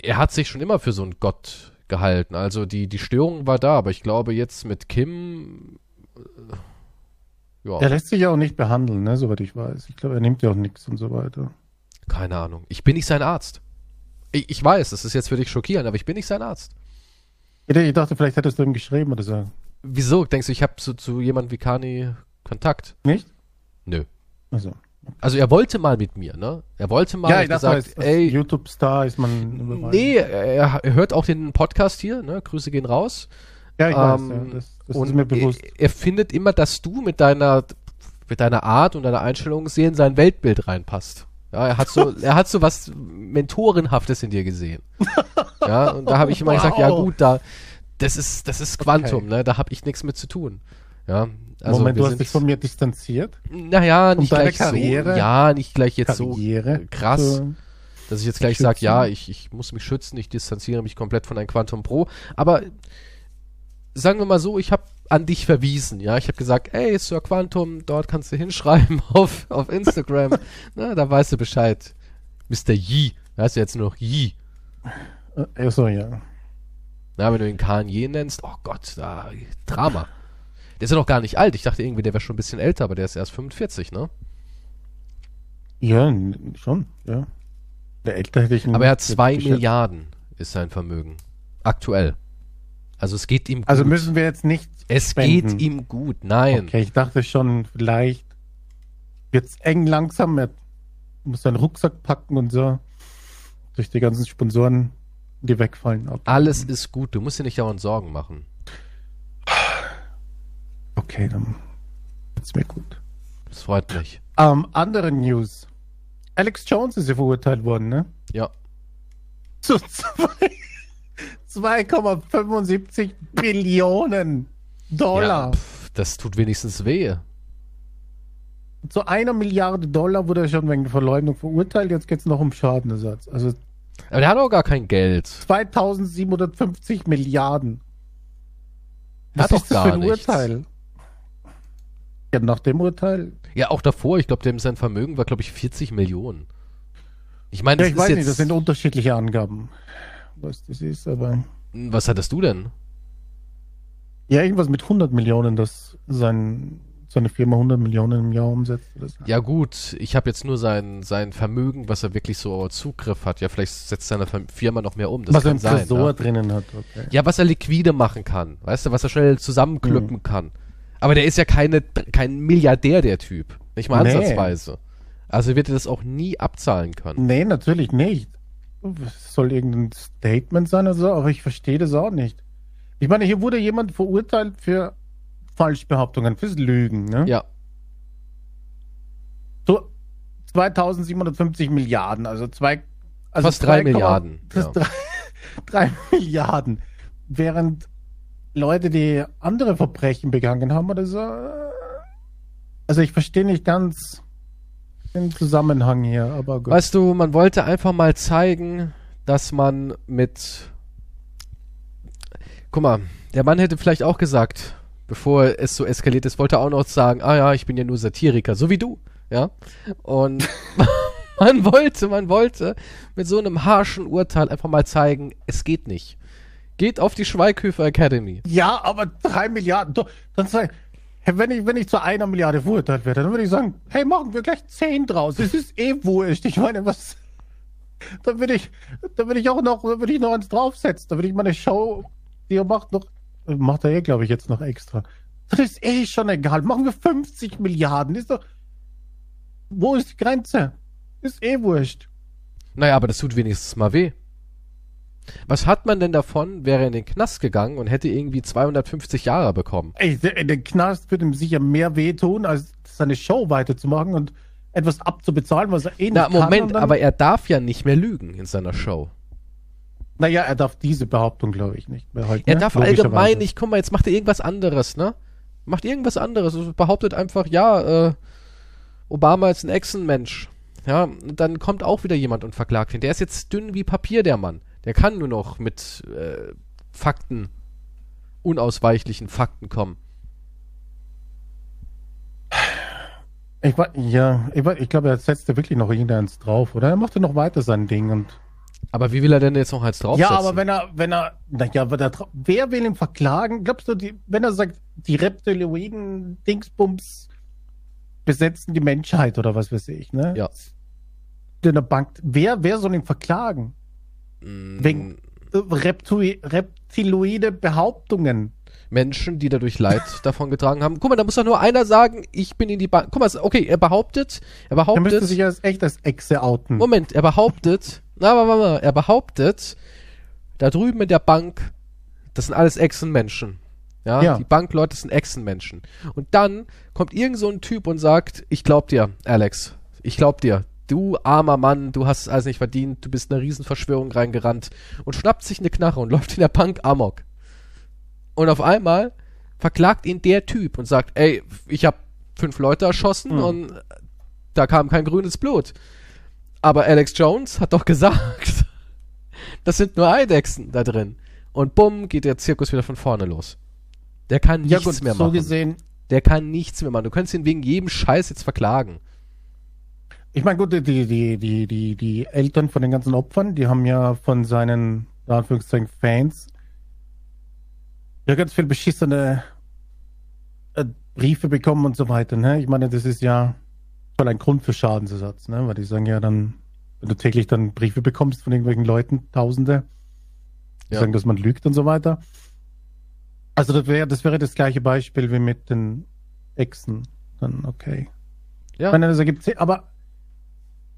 er hat sich schon immer für so einen Gott gehalten. Also die, die Störung war da, aber ich glaube jetzt mit Kim. Ja, Der lässt sich ja auch nicht behandeln, ne, soweit ich weiß. Ich glaube, er nimmt ja auch nichts und so weiter. keine Ahnung. Ich bin nicht sein Arzt. Ich, ich weiß, das ist jetzt für dich schockierend, aber ich bin nicht sein Arzt. Ich dachte, vielleicht hättest du ihm geschrieben oder so. Wieso? Denkst du, ich habe zu, zu jemandem wie Kani Kontakt? Nicht? Nö. Also. Also er wollte mal mit mir, ne? Er wollte mal ja, ich dachte, gesagt, als, als ey, YouTube-Star ist man überall. nee, er, er hört auch den Podcast hier, ne? Grüße gehen raus. Ja, ich weiß, Ähm, ja, das, das und ist mir bewusst. Er, er findet immer, dass du mit deiner mit deiner Art und deiner Einstellung sehen in sein Weltbild reinpasst. Ja, er hat so, er hat so was Mentorenhaftes in dir gesehen. Ja, und da habe ich immer gesagt, ja Wow. gut, da, das ist, das ist Quantum, Okay. ne? Da habe ich nichts mit zu tun. Ja, also Moment, du hast dich von mir distanziert. naja, nicht gleich Karriere? so, ja, nicht gleich jetzt so Karriere. krass, So. dass ich jetzt gleich sage, ja, ich, ich muss mich schützen, ich distanziere mich komplett von einem Quantum Pro. Aber sagen wir mal so, ich habe an dich verwiesen, ja. Ich habe gesagt, ey, Sir Quantum, dort kannst du hinschreiben auf, auf Instagram. Na, da weißt du Bescheid. Mr. Yi, da heißt du jetzt nur noch Yi. Äh, so, ja. Na, wenn du ihn Kanye nennst, oh Gott, da, Drama. Der ist ja noch gar nicht alt. Ich dachte irgendwie, der wäre schon ein bisschen älter, aber der ist erst 45, ne? Ja, schon, ja. Der älter hätte ich Aber er hat zwei. Milliarden, ist sein Vermögen. Aktuell. Also es geht ihm gut. Also müssen wir jetzt nicht es spenden. geht ihm gut, nein. Okay, ich dachte schon, vielleicht wird's eng langsam. Er muss seinen Rucksack packen und so. Durch die ganzen Sponsoren die wegfallen. Alles ist gut, du musst dir nicht dauernd Sorgen machen. Okay, dann geht's mir gut. Das freut mich. Ähm, andere News. Alex Jones ist ja verurteilt worden, ne? Ja. Zu zwei- 2,75 Billionen ja Dollar. pf, das tut wenigstens weh. Zu einer Milliarde Dollar wurde er schon wegen Verleumdung verurteilt. Jetzt geht's noch um Schadenersatz. Also Aber der hat auch gar kein Geld. 2750 Milliarden. Hat Was doch ist das gar für ein nichts. Urteil? Ja, nach dem Urteil. Ja, auch davor, ich glaube, dem sein Vermögen war, glaube ich, 40 Millionen. Ich meine, Ja, das ich ist weiß jetzt. nicht, das sind unterschiedliche Angaben. Was das ist, aber. was hattest du denn? Ja, irgendwas mit 100 Millionen, dass sein, seine Firma 100 Millionen im Jahr umsetzt. Oder so. Ja gut, ich habe jetzt nur sein, sein Vermögen, was er wirklich so Zugriff hat. Ja, vielleicht setzt seine Fir- Firma noch mehr um. Das was er im sein. Tresor Ja. drinnen hat. Okay. ja, was er liquide machen kann. Weißt du, was er schnell zusammenklüppen Mhm. kann. Aber der ist ja keine, kein Milliardär, der Typ. Nicht mal Nee. ansatzweise. Also wird er das auch nie abzahlen können. Nee, natürlich nicht. Es soll irgendein Statement sein oder so, aber ich verstehe das auch nicht. Ich meine, hier wurde jemand verurteilt für Falschbehauptungen, fürs Lügen. Ne? Ja, So 2750 Milliarden, also zwei. Also Fast drei 2,- Milliarden, Fast ja. drei, drei Milliarden. Während Leute, die andere Verbrechen begangen haben oder so. äh, Also ich verstehe nicht ganz den Zusammenhang hier, aber gut. Weißt du, man wollte einfach mal zeigen, dass man mit. Guck mal, der Mann hätte vielleicht auch gesagt, bevor es so eskaliert ist, wollte er auch noch sagen, ah ja, ich bin ja nur Satiriker, so wie du, ja. Und man wollte, man wollte mit so einem harschen Urteil einfach mal zeigen, es geht nicht. Geht auf die Schweighöfer Academy. Ja, aber drei Milliarden. Doch, Dann sag, hey, wenn ich, wenn ich zu einer Milliarde verurteilt werde, dann würde ich sagen, hey, machen wir gleich zehn draus. Es ist eh wurscht. Ich meine, was. Dann würde ich, dann würde ich auch noch, dann würde ich noch eins draufsetzen. Dann würde ich meine Show, die er macht, noch, macht er eh, glaube ich, jetzt noch extra. Das ist eh schon egal. Machen wir 50 Milliarden. Ist doch, wo ist die Grenze? Ist eh wurscht. Naja, aber das tut wenigstens mal weh. Was hat man denn davon, wäre er in den Knast gegangen und hätte irgendwie 250 Jahre bekommen? Ey, der, der Knast würde ihm sicher mehr wehtun, als seine Show weiterzumachen und etwas abzubezahlen, was er eh nicht Na, kann. Moment, und dann, aber er darf ja nicht mehr lügen in seiner Show. Naja, er darf diese Behauptung, glaube ich, nicht mehr heute. Er ne? darf allgemein nicht, guck mal, jetzt macht er irgendwas anderes, ne? Macht irgendwas anderes. Behauptet einfach, ja, äh, Obama ist ein Echsenmensch. Ja, dann kommt auch wieder jemand und verklagt ihn. Der ist jetzt dünn wie Papier, der Mann. Der kann nur noch mit äh, Fakten, unausweichlichen Fakten kommen. Ich, ja, ich, ich glaube, er setzte wirklich noch irgendeins drauf, oder? Er machte noch weiter sein Ding und. Aber wie will er denn jetzt noch eins draufsetzen? Ja, aber wenn er, wenn er, naja, er, wer will ihn verklagen? Glaubst du, die, wenn er sagt, die Reptiloiden Dingsbums besetzen die Menschheit oder was weiß ich, ne? Ja. In der Bank, wer, wer soll ihn verklagen? Mm, Wegen äh, Reptui, reptiloide Behauptungen. Menschen, die dadurch Leid davon getragen haben. Guck mal, da muss doch nur einer sagen, ich bin in die Bank. Guck mal, okay, er behauptet, er Er müsste behauptet, sich als echt als Echse outen. Moment, er behauptet, na, warte mal, er behauptet, da drüben in der Bank, das sind alles Echsenmenschen. Ja, Ja. die Bankleute sind Echsenmenschen. Und dann kommt irgend so ein Typ und sagt, ich glaub dir, Alex, ich glaub dir, du armer Mann, du hast es alles nicht verdient, du bist in eine Riesenverschwörung reingerannt und schnappt sich eine Knarre und läuft in der Bank amok. Und auf einmal verklagt ihn der Typ und sagt, ey, ich habe fünf Leute erschossen Hm. und da kam kein grünes Blut. Aber Alex Jones hat doch gesagt, das sind nur Eidechsen da drin. Und bumm, geht der Zirkus wieder von vorne los. Der kann ja nichts gut, mehr so machen. gesehen, Der kann nichts mehr machen. Du könntest ihn wegen jedem Scheiß jetzt verklagen. Ich meine, gut, die, die, die, die, die Eltern von den ganzen Opfern, die haben ja von seinen, in Anführungszeichen, Fans ja ganz viel beschissene äh, Briefe bekommen und so weiter. Ne? Ich meine, das ist ja voll ein Grund für Schadensersatz, ne? weil die sagen ja dann, wenn du täglich dann Briefe bekommst von irgendwelchen Leuten, Tausende, die Ja. sagen, dass man lügt und so weiter. Also das wäre das wäre das gleiche Beispiel wie mit den Echsen. Dann okay. Ja. Ich meine, das ergibt aber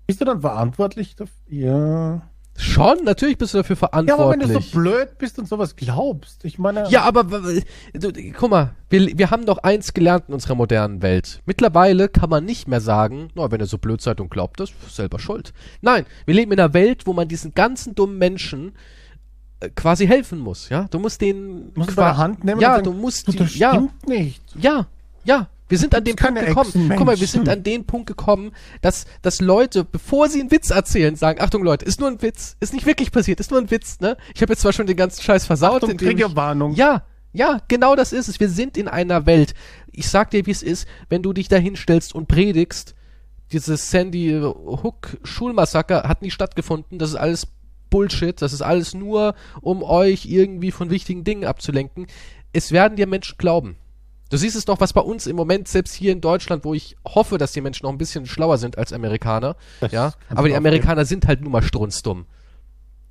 bist du dann verantwortlich dafür? Ja. Schon, natürlich bist du dafür Ja, aber wenn verantwortlich. du so blöd bist und sowas glaubst, ich meine. Ja, aber du, guck mal, wir, wir haben doch eins gelernt in unserer modernen Welt. Mittlerweile kann man nicht mehr sagen, na, wenn ihr so blöd seid und glaubt, das ist selber schuld. Nein, wir leben in einer Welt, wo man diesen ganzen dummen Menschen äh, quasi helfen muss, ja? Du musst den musst du bei der Hand nehmen Ja, und du sagen, musst du, die, das ja, stimmt nicht. ja, ja. Wir sind an dem Punkt gekommen. Guck mal, wir sind an den Punkt gekommen, dass, dass Leute, bevor sie einen Witz erzählen, sagen, Achtung Leute, ist nur ein Witz, ist nicht wirklich passiert, ist nur ein Witz, ne? Ich habe jetzt zwar schon den ganzen Scheiß versaut, Achtung, indem ich, Triggerwarnung. ja, ja, genau das ist es. Wir sind in einer Welt. Ich sag dir, wie es ist, wenn du dich da hinstellst und predigst, dieses Sandy Hook Schulmassaker hat nie stattgefunden, das ist alles Bullshit, das ist alles nur, um euch irgendwie von wichtigen Dingen abzulenken. Es werden dir Menschen glauben. Du siehst es doch, was bei uns im Moment, selbst hier in Deutschland, wo ich hoffe, dass die Menschen noch ein bisschen schlauer sind als Amerikaner, Das ja, aber die. Amerikaner sind halt nun mal strunzdumm.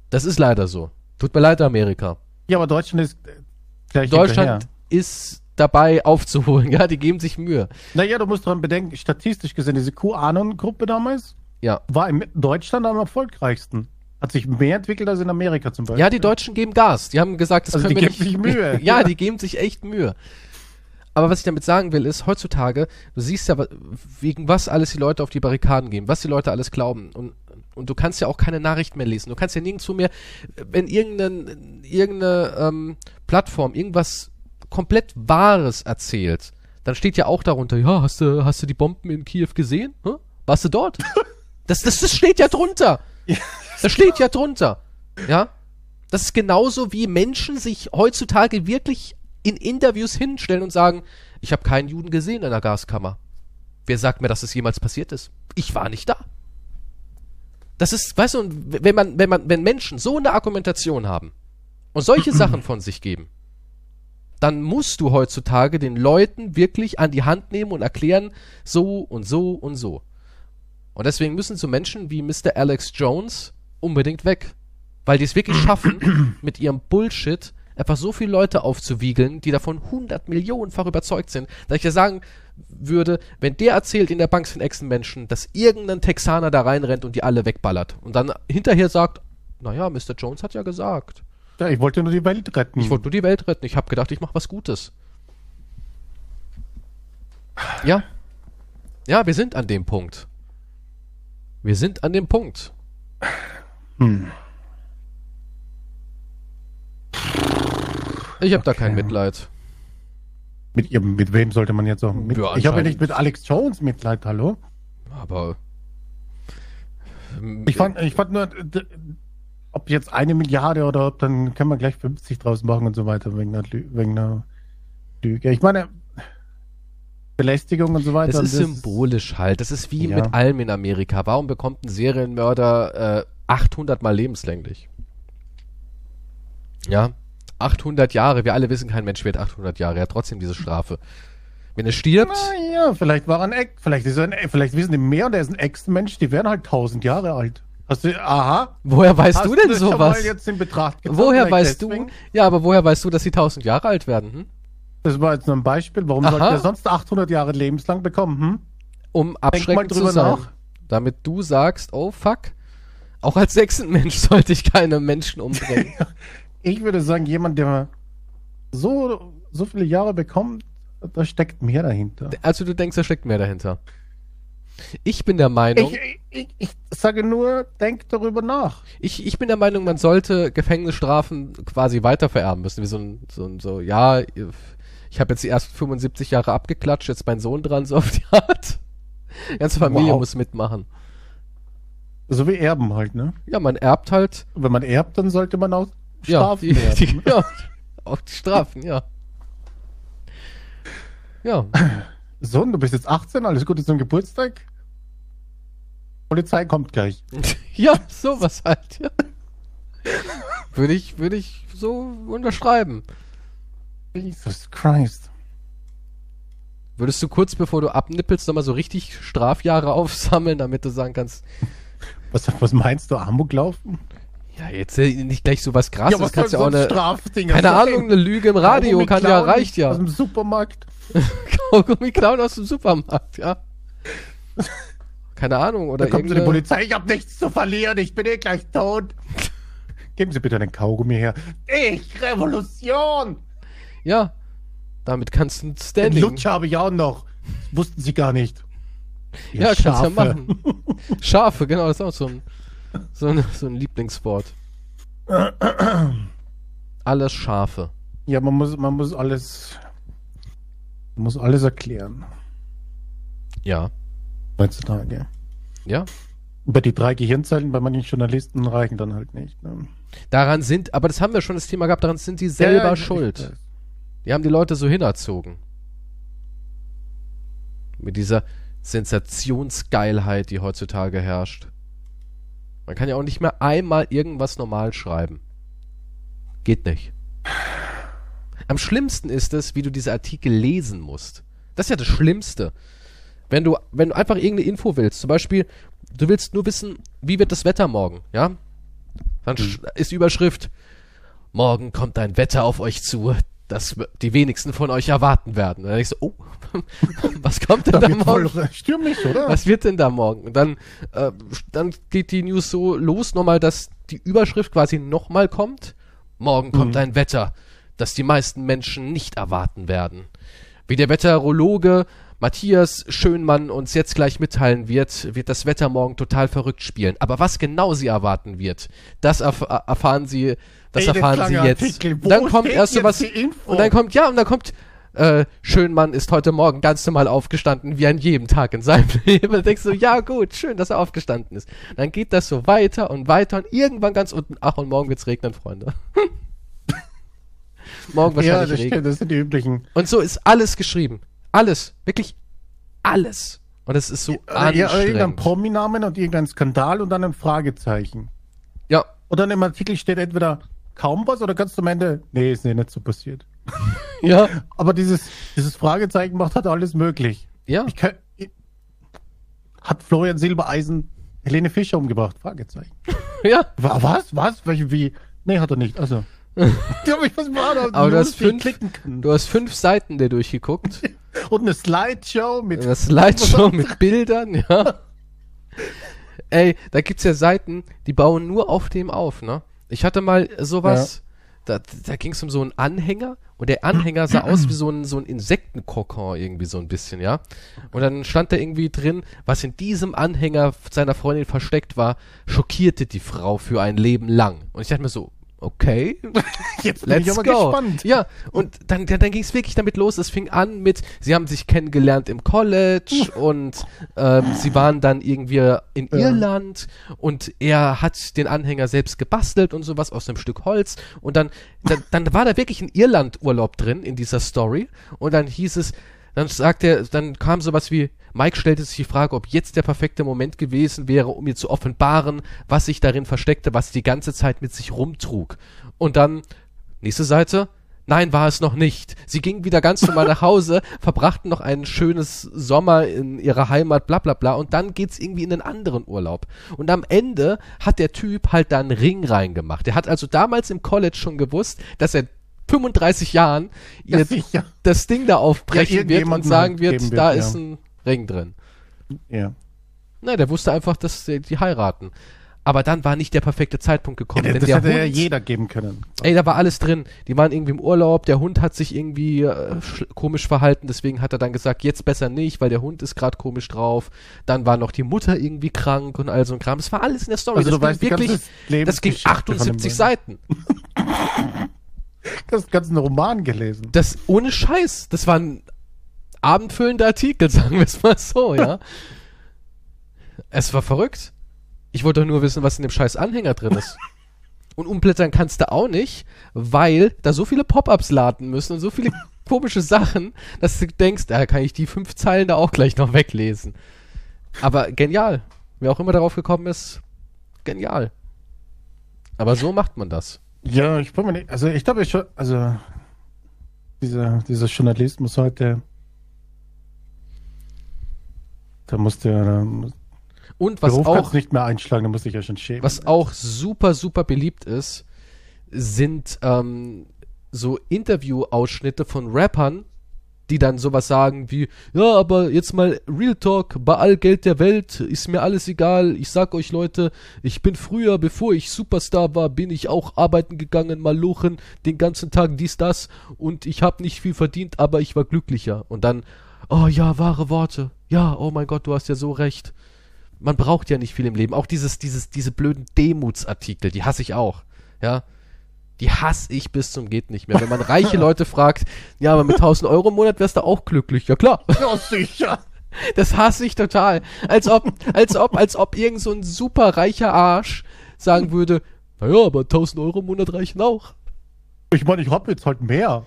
Das ist leider so. Tut mir leid, Amerika. Ja, aber Deutschland ist äh, gleich Deutschland hinterher. ist dabei aufzuholen, ja, die geben sich Mühe. Naja, du musst daran bedenken, statistisch gesehen, diese QAnon-Gruppe damals Ja. war in Deutschland am erfolgreichsten. Hat sich mehr entwickelt als in Amerika zum Beispiel. Ja, die Deutschen geben Gas. Die haben gesagt, das Also können die wir geben nicht. sich Mühe. Ja. die geben sich echt Mühe. Aber was ich damit sagen will, ist, heutzutage, du siehst ja, wegen was alles die Leute auf die Barrikaden gehen, was die Leute alles glauben. Und, und du kannst ja auch keine Nachrichten mehr lesen. Du kannst ja nirgendwo mehr, wenn irgendeine, irgendeine ähm, Plattform irgendwas komplett Wahres erzählt, dann steht ja auch darunter, ja, hast du, hast du die Bomben in Kiew gesehen? Hä? Warst du dort? Das, das, das steht ja drunter. Das steht ja drunter. Ja? Das ist genauso wie Menschen sich heutzutage wirklich in Interviews hinstellen und sagen, ich habe keinen Juden gesehen in einer Gaskammer. Wer sagt mir, dass es jemals passiert ist? Ich war nicht da. Das ist, weißt du, und wenn man, wenn man, wenn Menschen so eine Argumentation haben und solche Sachen von sich geben, dann musst du heutzutage den Leuten wirklich an die Hand nehmen und erklären, so und so und so. Und deswegen müssen so Menschen wie Mr. Alex Jones unbedingt weg. Weil die es wirklich schaffen, mit ihrem Bullshit einfach so viele Leute aufzuwiegeln, die davon 100 Millionenfach überzeugt sind, dass ich ja sagen würde, wenn der erzählt in der Bank sind Echsenmenschen, dass irgendein Texaner da reinrennt und die alle wegballert und dann hinterher sagt, naja, Mr. Jones hat ja gesagt, Ja, ich wollte nur die Welt retten. ich wollte nur die Welt retten, ich habe gedacht, ich mache was Gutes. Ja. Ja, wir sind an dem Punkt. Wir sind an dem Punkt. Hm. Ich habe da kein Okay. Mitleid. Mit, ihr, mit wem sollte man jetzt auch mit? Ja, ich habe ja nicht mit Alex Jones Mitleid, hallo? Aber. Ich fand, ich fand nur, ob jetzt eine Milliarde oder ob dann können wir gleich 50 draus machen und so weiter wegen einer, Lü wegen einer Lüge. Ich meine, Belästigung und so weiter. Das ist symbolisch halt. Das ist wie Ja. mit allem in Amerika. Warum bekommt ein Serienmörder äh, 800 mal lebenslänglich? Ja, 800 Jahre. Wir alle wissen, kein Mensch wird 800 Jahre. Er hat trotzdem diese Strafe. Wenn er stirbt, Ja, vielleicht war er ein Ex, vielleicht ist er ein, vielleicht wissen die mehr und er ist ein Ex-Mensch, die werden halt 1000 Jahre alt. Hast du, aha. woher weißt Hast du denn schon sowas? jetzt in Betracht gezogen? Woher weißt deswegen? du? Ja, aber woher weißt du, dass sie 1000 Jahre alt werden? Hm? Das war jetzt nur ein Beispiel. Warum sollte er sonst 800 Jahre lebenslang bekommen? Hm? Um abschreckend zu sein. nach. Damit du sagst, oh fuck, auch als Sechsenmensch sollte ich keine Menschen umbringen. Ich würde sagen, jemand, der so, so viele Jahre bekommt, da steckt mehr dahinter. also du denkst, da steckt mehr dahinter. Ich bin der Meinung, Ich, ich, ich, sage nur, denk darüber nach. ich, ich bin der Meinung, man sollte Gefängnisstrafen quasi weitervererben müssen. Wie so ein, so ein, so, ja, ich habe jetzt die ersten 75 Jahre abgeklatscht, jetzt mein Sohn dran, so auf die Art. Die ganze Familie Wow. muss mitmachen. So wie Erben halt, ne? Ja, man erbt halt, Wenn man erbt, dann sollte man auch ja, Strafen die, erben. die, ja, auch die Strafen, ja. Ja, Sohn, du bist jetzt 18, alles Gute zum Geburtstag. Polizei kommt gleich. ja, sowas halt, ja. Würde ich, würde ich so unterschreiben. Jesus Christ. Würdest du kurz bevor du abnippelst nochmal so richtig Strafjahre aufsammeln, damit du sagen kannst, Was, was meinst du, Amok laufen? Ja, jetzt äh, nicht gleich so was krasses, das kannst ja auch eine, Strafding keine Ahnung, eine Lüge im Radio kann ja, reicht Aus ja. dem Supermarkt. Kaugummi klauen aus dem Supermarkt, ja. keine Ahnung, oder Da kommt so die irgendeine- Polizei, ich habe nichts zu verlieren, ich bin eh gleich tot. Geben Sie bitte den Kaugummi her. Ich, Revolution! Ja, damit kannst du ein Den Standing. Lutsch habe ich auch noch. Das wussten Sie gar nicht. Ihr Ja, kannst ja Schafe. machen. Schafe, genau, das ist auch so ein, so ein, so ein Lieblingswort. Alles Schafe. Ja, man muss, man muss alles, man muss alles erklären. Ja. Heutzutage. Ja. Aber die drei Gehirnzellen bei manchen Journalisten reichen dann halt nicht. Ne? Daran sind, aber das haben wir schon das Thema gehabt, daran sind die selber Ja, schuld. Die haben die Leute so hinerzogen. Mit dieser Sensationsgeilheit, die heutzutage herrscht. Man kann ja auch nicht mehr einmal irgendwas normal schreiben. Geht nicht. Am schlimmsten ist es, wie du diese Artikel lesen musst. Das ist ja das Schlimmste. Wenn du, wenn du einfach irgendeine Info willst, zum Beispiel, du willst nur wissen, wie wird das Wetter morgen, ja? Dann sch- ist die Überschrift, morgen kommt ein Wetter auf euch zu, das die wenigsten von euch erwarten werden. Und dann denkst du, oh, was kommt denn Da da morgen? stürmisch, oder? Was wird denn da morgen? Und dann, äh, dann geht die News so los, nochmal, dass die Überschrift quasi nochmal kommt. Morgen kommt Mhm. ein Wetter, das die meisten Menschen nicht erwarten werden. Wie der Wetterologe Matthias Schönmann uns jetzt gleich mitteilen wird, wird das Wetter morgen total verrückt spielen. Aber was genau sie erwarten wird, das erf erfahren sie, das Ey, erfahren sie jetzt. Dann kommt erst so was und dann kommt ja und dann kommt äh, Schönmann ist heute Morgen ganz normal aufgestanden, wie an jedem Tag in seinem Leben. Und denkst du, ja gut, schön, dass er aufgestanden ist. Dann geht das so weiter und weiter und irgendwann ganz unten, ach und morgen wird's regnen, Freunde. morgen ja, wahrscheinlich das Regen. stimmt, das sind die üblichen. Und so ist alles geschrieben. Alles. Wirklich alles. Und es ist so ja, irgendein anstrengend. Prominamen und irgendein Skandal und dann ein Fragezeichen. Ja, Und dann im Artikel steht entweder kaum was oder ganz am Ende, nee, ist nee, nicht so passiert. ja, Aber dieses, dieses Fragezeichen macht halt alles möglich. ja. Ich kann, ich, hat Florian Silbereisen Helene Fischer umgebracht? Fragezeichen. Ja. Wa- Was? Was? Welche, wie? Nee, hat er nicht. Also. aber du hast fünf-. Du hast fünf Seiten dir durchgeguckt. Und eine Slideshow mit. Das Slideshow mit Bildern, ja. Ey, da gibt's ja Seiten, die bauen nur auf dem auf, ne? Ich hatte mal sowas, da, da ging's um so einen Anhänger und der Anhänger sah aus wie so ein, so ein Insektenkokon irgendwie so ein bisschen, ja? Und dann stand da irgendwie drin, was in diesem Anhänger seiner Freundin versteckt war, schockierte die Frau für ein Leben lang. Und ich dachte mir so, okay, Jetzt bin Let's ich aber go. gespannt. Ja, und dann, dann, dann ging es wirklich damit los. Es fing an mit, sie haben sich kennengelernt im College und ähm, sie waren dann irgendwie in Ja. Irland und er hat den Anhänger selbst gebastelt und sowas aus einem Stück Holz. Und dann, dann, dann war da wirklich ein Irland-Urlaub drin in dieser Story. Und dann hieß es, dann sagt er, dann kam sowas wie, Mike stellte sich die Frage, ob jetzt der perfekte Moment gewesen wäre, um ihr zu offenbaren, was sich darin versteckte, was sie die ganze Zeit mit sich rumtrug. Und dann, nächste Seite, nein, war es noch nicht. Sie gingen wieder ganz normal nach Hause, verbrachten noch ein schönes Sommer in ihrer Heimat, bla bla bla, und dann geht's irgendwie in einen anderen Urlaub. Und am Ende hat der Typ halt da einen Ring reingemacht. Er hat also damals im College schon gewusst, dass er 35 Jahren ihr Ja, das Ding da aufbrechen Ja, wird und sagen halt wird, wird, da ja. ist ein Ring drin. Ja. Na, der wusste einfach, dass die, heiraten. Aber dann war nicht der perfekte Zeitpunkt gekommen. Ja, denn das der hätte ja Hund, jeder geben können. ey, da war alles drin. Die waren irgendwie im Urlaub, der Hund hat sich irgendwie äh, sch- komisch verhalten, deswegen hat er dann gesagt, jetzt besser nicht, weil der Hund ist gerade komisch drauf. Dann war noch die Mutter irgendwie krank und all so ein Kram. Das war alles in der Story. Also das du weißt wirklich, das ging Lebensgeschichte von dem 78 Mann. Seiten. Du hast den ganzen Roman gelesen. Das ohne Scheiß. Das war ein abendfüllender Artikel, sagen wir es mal so, ja. es war verrückt. Ich wollte doch nur wissen, was in dem scheiß Anhänger drin ist. Und umblättern kannst du auch nicht, weil da so viele Pop-ups laden müssen und so viele komische Sachen, dass du denkst, da kann ich die fünf Zeilen da auch gleich noch weglesen. Aber genial. Wer auch immer darauf gekommen ist, genial. Aber so macht man das. Ja, ich bin mir nicht, also ich glaube schon, also dieser, dieser Journalismus heute, da musste ja, Und was Beruf auch nicht mehr einschlagen, da musste ich ja schon schämen. Was auch super, super beliebt ist, sind ähm, so Interview-Ausschnitte von Rappern, die dann sowas sagen wie, ja, aber jetzt mal Real Talk, bei all Geld der Welt ist mir alles egal. Ich sag euch Leute, ich bin früher, bevor ich Superstar war, bin ich auch arbeiten gegangen, mal luchen, den ganzen Tag dies, das und ich habe nicht viel verdient, aber ich war glücklicher. Und dann, oh ja, wahre Worte. Ja, oh mein Gott, du hast ja so recht. Man braucht ja nicht viel im Leben. Auch dieses, dieses, diese blöden Demutsartikel, die hasse ich auch. Ja, die hasse ich bis zum geht nicht mehr. Wenn man reiche Leute fragt, ja, aber mit 1000 Euro im Monat wärst du auch glücklich. Ja, klar. Ja, sicher. Das hasse ich total. Als ob, als ob, als ob irgend so ein super reicher Arsch sagen würde, naja, aber 1000 Euro im Monat reichen auch. Ich meine, ich habe jetzt halt mehr.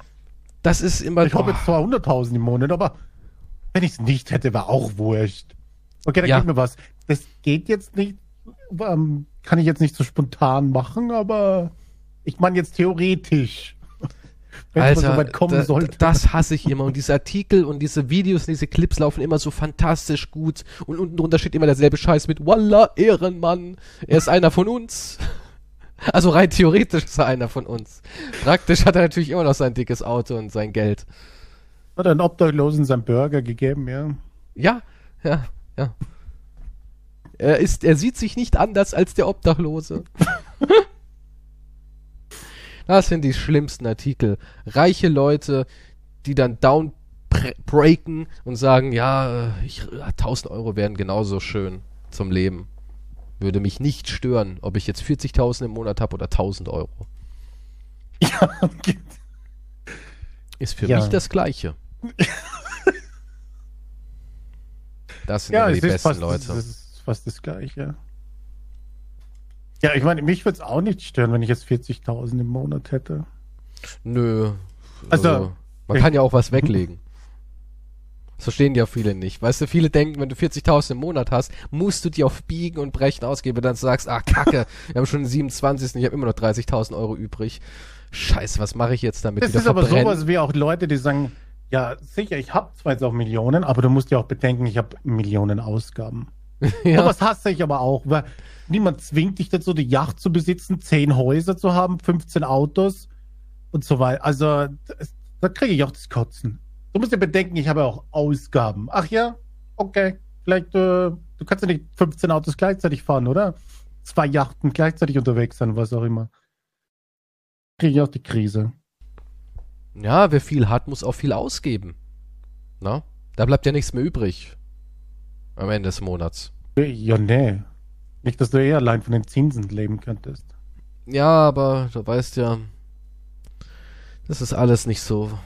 Das ist immer, Ich boah. jetzt zwar 100.000 im Monat, aber wenn ich es nicht hätte, wäre auch wurscht. Okay, dann Ja. gib mir was. Das geht jetzt nicht, ähm, kann ich jetzt nicht so spontan machen, aber ich meine jetzt theoretisch. Wenn Alter, so weit kommen sollte. das hasse ich immer. Und diese Artikel und diese Videos und diese Clips laufen immer so fantastisch gut. Und unten drunter steht immer derselbe Scheiß mit Walla, Ehrenmann. Er ist einer von uns. Also rein theoretisch ist er einer von uns. Praktisch hat er natürlich immer noch sein dickes Auto und sein Geld. Hat einen Obdachlosen seinen Burger gegeben, ja. Ja, ja, ja. Er ist, er sieht sich nicht anders als der Obdachlose. das sind die schlimmsten Artikel. Reiche Leute, die dann downbreaken und sagen, ja, äh, ich, 1000 Euro wären genauso schön zum Leben. Würde mich nicht stören, ob ich jetzt 40.000 im Monat habe oder 1000 Euro. Ja, Ist für Ja. mich das Gleiche. Das sind ja die besten fast, Leute. Das ist fast das Gleiche. Ja, ich meine, mich würde es auch nicht stören, wenn ich jetzt 40.000 im Monat hätte. Nö. Also, Also, man kann ja auch was weglegen. Das verstehen ja viele nicht. Weißt du, viele denken, wenn du 40.000 im Monat hast, musst du die auf Biegen und Brechen ausgeben, dann sagst, ah, kacke, wir haben schon den 27. Ich habe immer noch 30.000 Euro übrig. Scheiße, was mache ich jetzt damit? Das ist aber verbrennen? sowas wie auch Leute, die sagen, ja, sicher, ich habe zwar jetzt auch Millionen, aber du musst ja auch bedenken, ich habe Millionen Ausgaben. ja. Sowas hasse ich aber auch, weil niemand zwingt dich dazu, die Yacht zu besitzen, 10 Häuser zu haben, 15 Autos und so weiter. Also, das, da kriege ich auch das Kotzen. Du musst ja bedenken, ich habe auch Ausgaben. Ach ja, okay. Vielleicht, äh, du kannst ja nicht 15 Autos gleichzeitig fahren, oder? Zwei Yachten gleichzeitig unterwegs sein, was auch immer. Kriege ich auch die Krise. Ja, wer viel hat, muss auch viel ausgeben. Na? Da bleibt ja nichts mehr übrig. Am Ende des Monats. Ja, nee. Nicht, dass du eher allein von den Zinsen leben könntest. Ja, aber du weißt ja, das ist alles nicht so.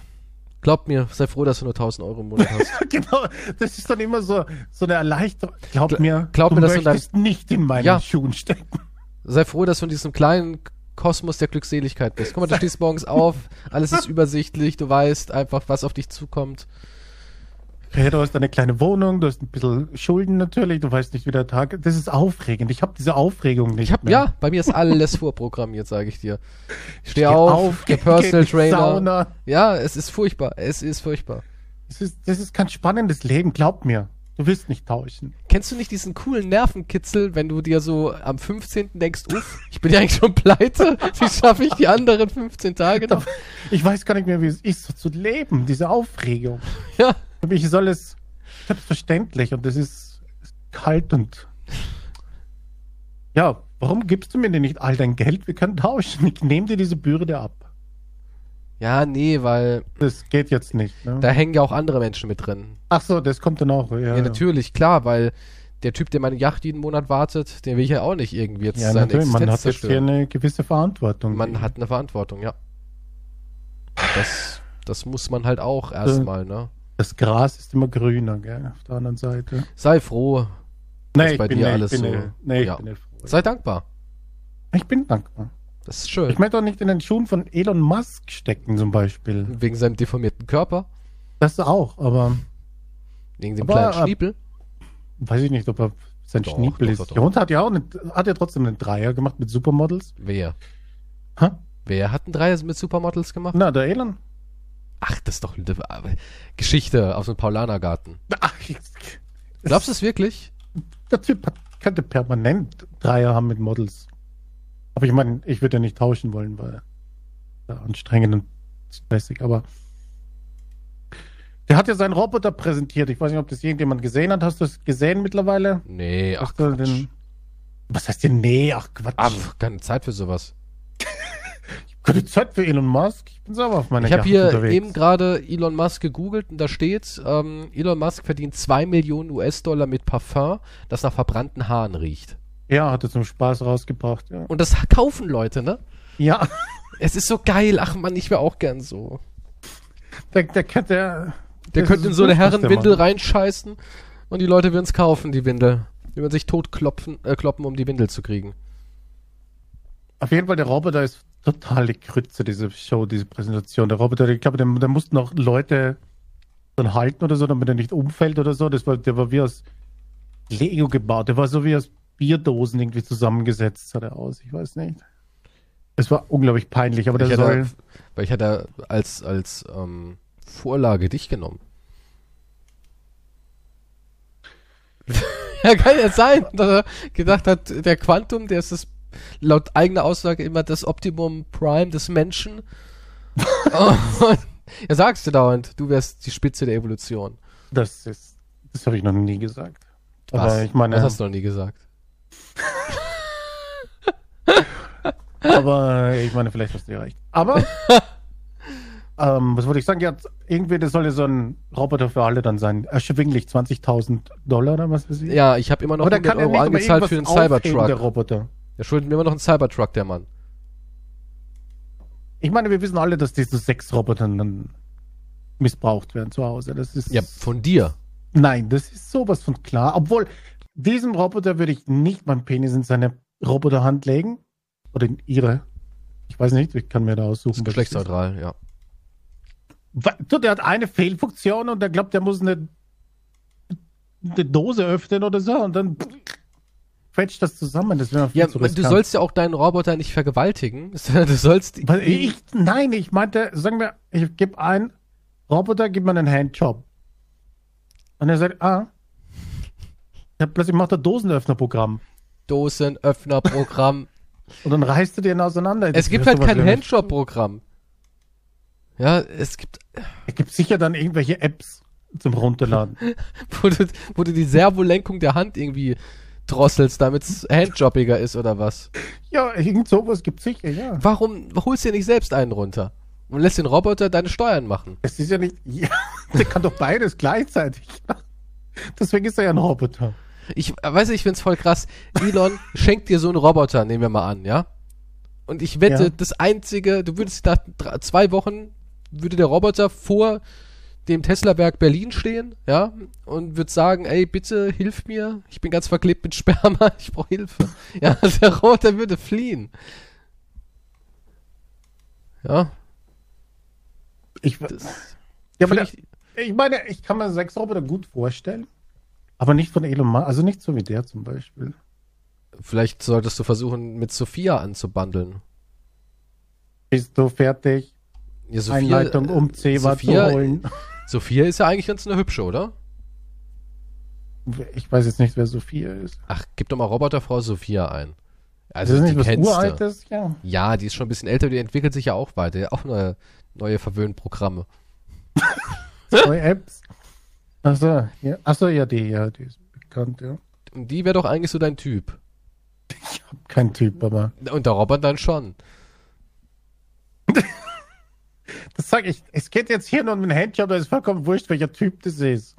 Glaub mir, sei froh, dass du nur 1000 Euro im Monat hast. genau, das ist dann immer so, so eine Erleichterung. Glaub mir, glaub du mir, dass du möchtest nicht in meinen Ja. Schuhen stecken. sei froh, dass du in diesem kleinen Kosmos der Glückseligkeit bist. Guck mal, du stehst morgens auf, alles ist übersichtlich, du weißt einfach, was auf dich zukommt. Ja, du hast eine kleine Wohnung, du hast ein bisschen Schulden natürlich, du weißt nicht, wie der Tag Das ist aufregend. Ich habe diese Aufregung nicht Ich hab, mehr. ja, bei mir ist alles vorprogrammiert, sage ich dir. Ich stehe Steh auf, der geh- Personal Trainer. Sauna. Ja, es ist furchtbar, es ist furchtbar. Das ist, das ist kein spannendes Leben, glaub mir. Du willst nicht tauschen. Kennst du nicht diesen coolen Nervenkitzel, wenn du dir so am 15. denkst, uff, ich bin ja eigentlich schon pleite, wie schaffe ich die anderen 15 Tage noch? Ich weiß gar nicht mehr, wie es ist, so zu leben, diese Aufregung. Ja, Für mich ist alles selbstverständlich und ist ist kalt und. Ja, warum gibst du mir denn nicht all dein Geld? Wir können tauschen. Ich nehme dir diese Bürde ab. Ja, nee, weil Das geht jetzt nicht. Ne? da hängen ja auch andere Menschen mit drin. Ach so, das kommt dann auch. Ja, Ja, natürlich, klar, weil der Typ, der meine Yacht jeden Monat wartet, den will ich ja auch nicht irgendwie jetzt Ja, seine natürlich. Man Existenz hat jetzt hier eine gewisse Verantwortung. Man hat eine Verantwortung, ja. Das, das muss man halt auch erstmal, ne? Das Gras ist immer grüner, gell, auf der anderen Seite. Sei froh, Nee, bei ich bin, dir nee, alles bin, so- nee, nee, ich ja. bin froh. sei dankbar. Ich bin dankbar. Das ist schön. Ich möchte doch nicht in den Schuhen von Elon Musk stecken, zum Beispiel. Wegen seinem deformierten Körper, Das auch, aber wegen dem Aber, kleinen Schniepel. weiß ich nicht, ob er sein Doch, Schniepel doch, ist. doch, doch. Der Hund hat ja auch eine, hat ja trotzdem einen Dreier gemacht mit Supermodels. Wer? Hä? Wer hat einen Dreier mit Supermodels gemacht? Na, der Elon. Ach, das ist doch eine Geschichte aus dem Paulanergarten. Ach, Glaubst du es wirklich? der Typ könnte permanent Dreier haben mit Models. Aber ich meine, ich würde ja nicht tauschen wollen, weil ja, anstrengend und stressig. Aber Der hat ja seinen Roboter präsentiert. Ich weiß nicht, ob das irgendjemand gesehen hat. Hast du es gesehen mittlerweile? Nee, ach Quatsch. den- Was heißt denn? Nee, ach Quatsch. Pf, keine Zeit für sowas. Keine Zeit für Elon Musk. Ich bin selber auf meiner Ich habe hier unterwegs. eben gerade Elon Musk gegoogelt und da steht, ähm, Elon Musk verdient 2 Millionen US-Dollar mit Parfum, das nach verbrannten Haaren riecht. Ja, hat er zum Spaß rausgebracht, ja. Und das kaufen Leute, ne? Ja, Es ist so geil. Ach man, ich wäre auch gern so. der, der, der, der, Der könnte in so eine Herrenwindel reinscheißen und die Leute würden es kaufen, die Windel. Die würden sich totklopfen, äh, kloppen, um die Windel zu kriegen. Auf jeden Fall, der Roboter ist total die Krütze, diese Show, diese Präsentation. Der Roboter, ich glaube, der, der mussten noch Leute dann halten oder so, damit er nicht umfällt oder so. Das war, der war wie aus Lego gebaut. Der war so wie aus Bierdosen irgendwie zusammengesetzt, sah der aus. Ich weiß nicht. Es war unglaublich peinlich, aber der ich soll. weil ich hatte als, als ähm, Vorlage dich genommen. ja, kann ja sein, dass er gedacht hat, der Quantum, der ist das laut eigener Aussage immer das Optimum Prime des Menschen. Und, ja, sagst du dauernd, du wärst die Spitze der Evolution. Das ist, das habe ich noch nie gesagt. Was? Aber ich meine, Das hast du noch nie gesagt. Aber ich meine, vielleicht hast du ja recht. Aber ähm, was wollte ich sagen? Ja, irgendwie, das soll ja so ein Roboter für alle dann sein. Erschwinglich 20.000 Dollar oder was weiß ich. Ja, ich habe immer noch aber der 100 kann ja Euro angezahlt für den aufheben, der Cybertruck. Roboter. Der schuldet mir immer noch einen Cybertruck, der Mann. Ich meine, wir wissen alle, dass diese sechs Roboter dann missbraucht werden zu Hause. Das ist Ja, von dir. Nein, das ist sowas von klar. Obwohl, diesem Roboter würde ich nicht meinen Penis in seine Roboterhand legen. Oder in ihre. Ich weiß nicht, ich kann mir da Das aussuchen. geschlechtsneutral, ja. Du, der hat eine Fehlfunktion und der glaubt, der muss eine, eine Dose öffnen oder so und dann quetscht das zusammen. Das wäre viel Ja, zu du sollst ja auch deinen Roboter nicht vergewaltigen. Du sollst Weil ich, nein, ich meinte, sagen wir, ich gebe einen Roboter, gib mir einen Handjob. Und er sagt, ah, ja, plötzlich macht er Dosenöffnerprogramm. Dosenöffnerprogramm. Und dann reißt du den auseinander. es gibt halt kein Handjob-Programm. Ja, es gibt, Es gibt sicher dann irgendwelche Apps zum Runterladen. wo du, wo du die Servolenkung der Hand irgendwie drosselst, damit es handjobbiger ist oder was. ja, irgend sowas gibt sicher, ja. Warum holst du dir nicht selbst einen runter? Und lässt den Roboter deine Steuern machen. Es ist ja nicht, ja, der kann doch beides gleichzeitig. Deswegen ist er ja ein Roboter. Ich weiß, ich find's voll krass. Elon schenkt dir so einen Roboter, nehmen wir mal an, ja? Und ich wette, Ja. das einzige, du würdest nach drei, zwei Wochen, würde der Roboter vor dem Teslaberg Berlin stehen, ja? Und würde sagen, ey, bitte hilf mir, ich bin ganz verklebt mit Sperma, ich brauche Hilfe. Ja, der Roboter würde fliehen. Ja, Ich, das ja, aber ich, ich meine, ich kann mir sechs Roboter gut vorstellen. Aber nicht von Elon Musk, also nicht so wie der zum Beispiel. vielleicht solltest du versuchen, mit Sophia anzubandeln. Bist du fertig? Ja, Einleitung, um Zebra zu Sophia- holen. Sophia ist ja eigentlich ganz eine hübsche, oder? Ich weiß jetzt nicht, wer Sophia ist. Ach, gib doch mal Roboterfrau Sophia ein. Also ist das die nicht was. Uraltes? Ja. Ja, die ist schon ein bisschen älter, die entwickelt sich ja auch weiter. Auch neue, neue Verwöhnprogramme. Zwei Apps. Achso, ja. Achso, ja, die, ja, die ist bekannt, ja. Und die wäre doch eigentlich so dein Typ. Kein Typ, aber. Und der Roboter dann schon. Das sag ich, es geht jetzt hier nur um einen Handjob, da ist vollkommen wurscht, welcher Typ das ist.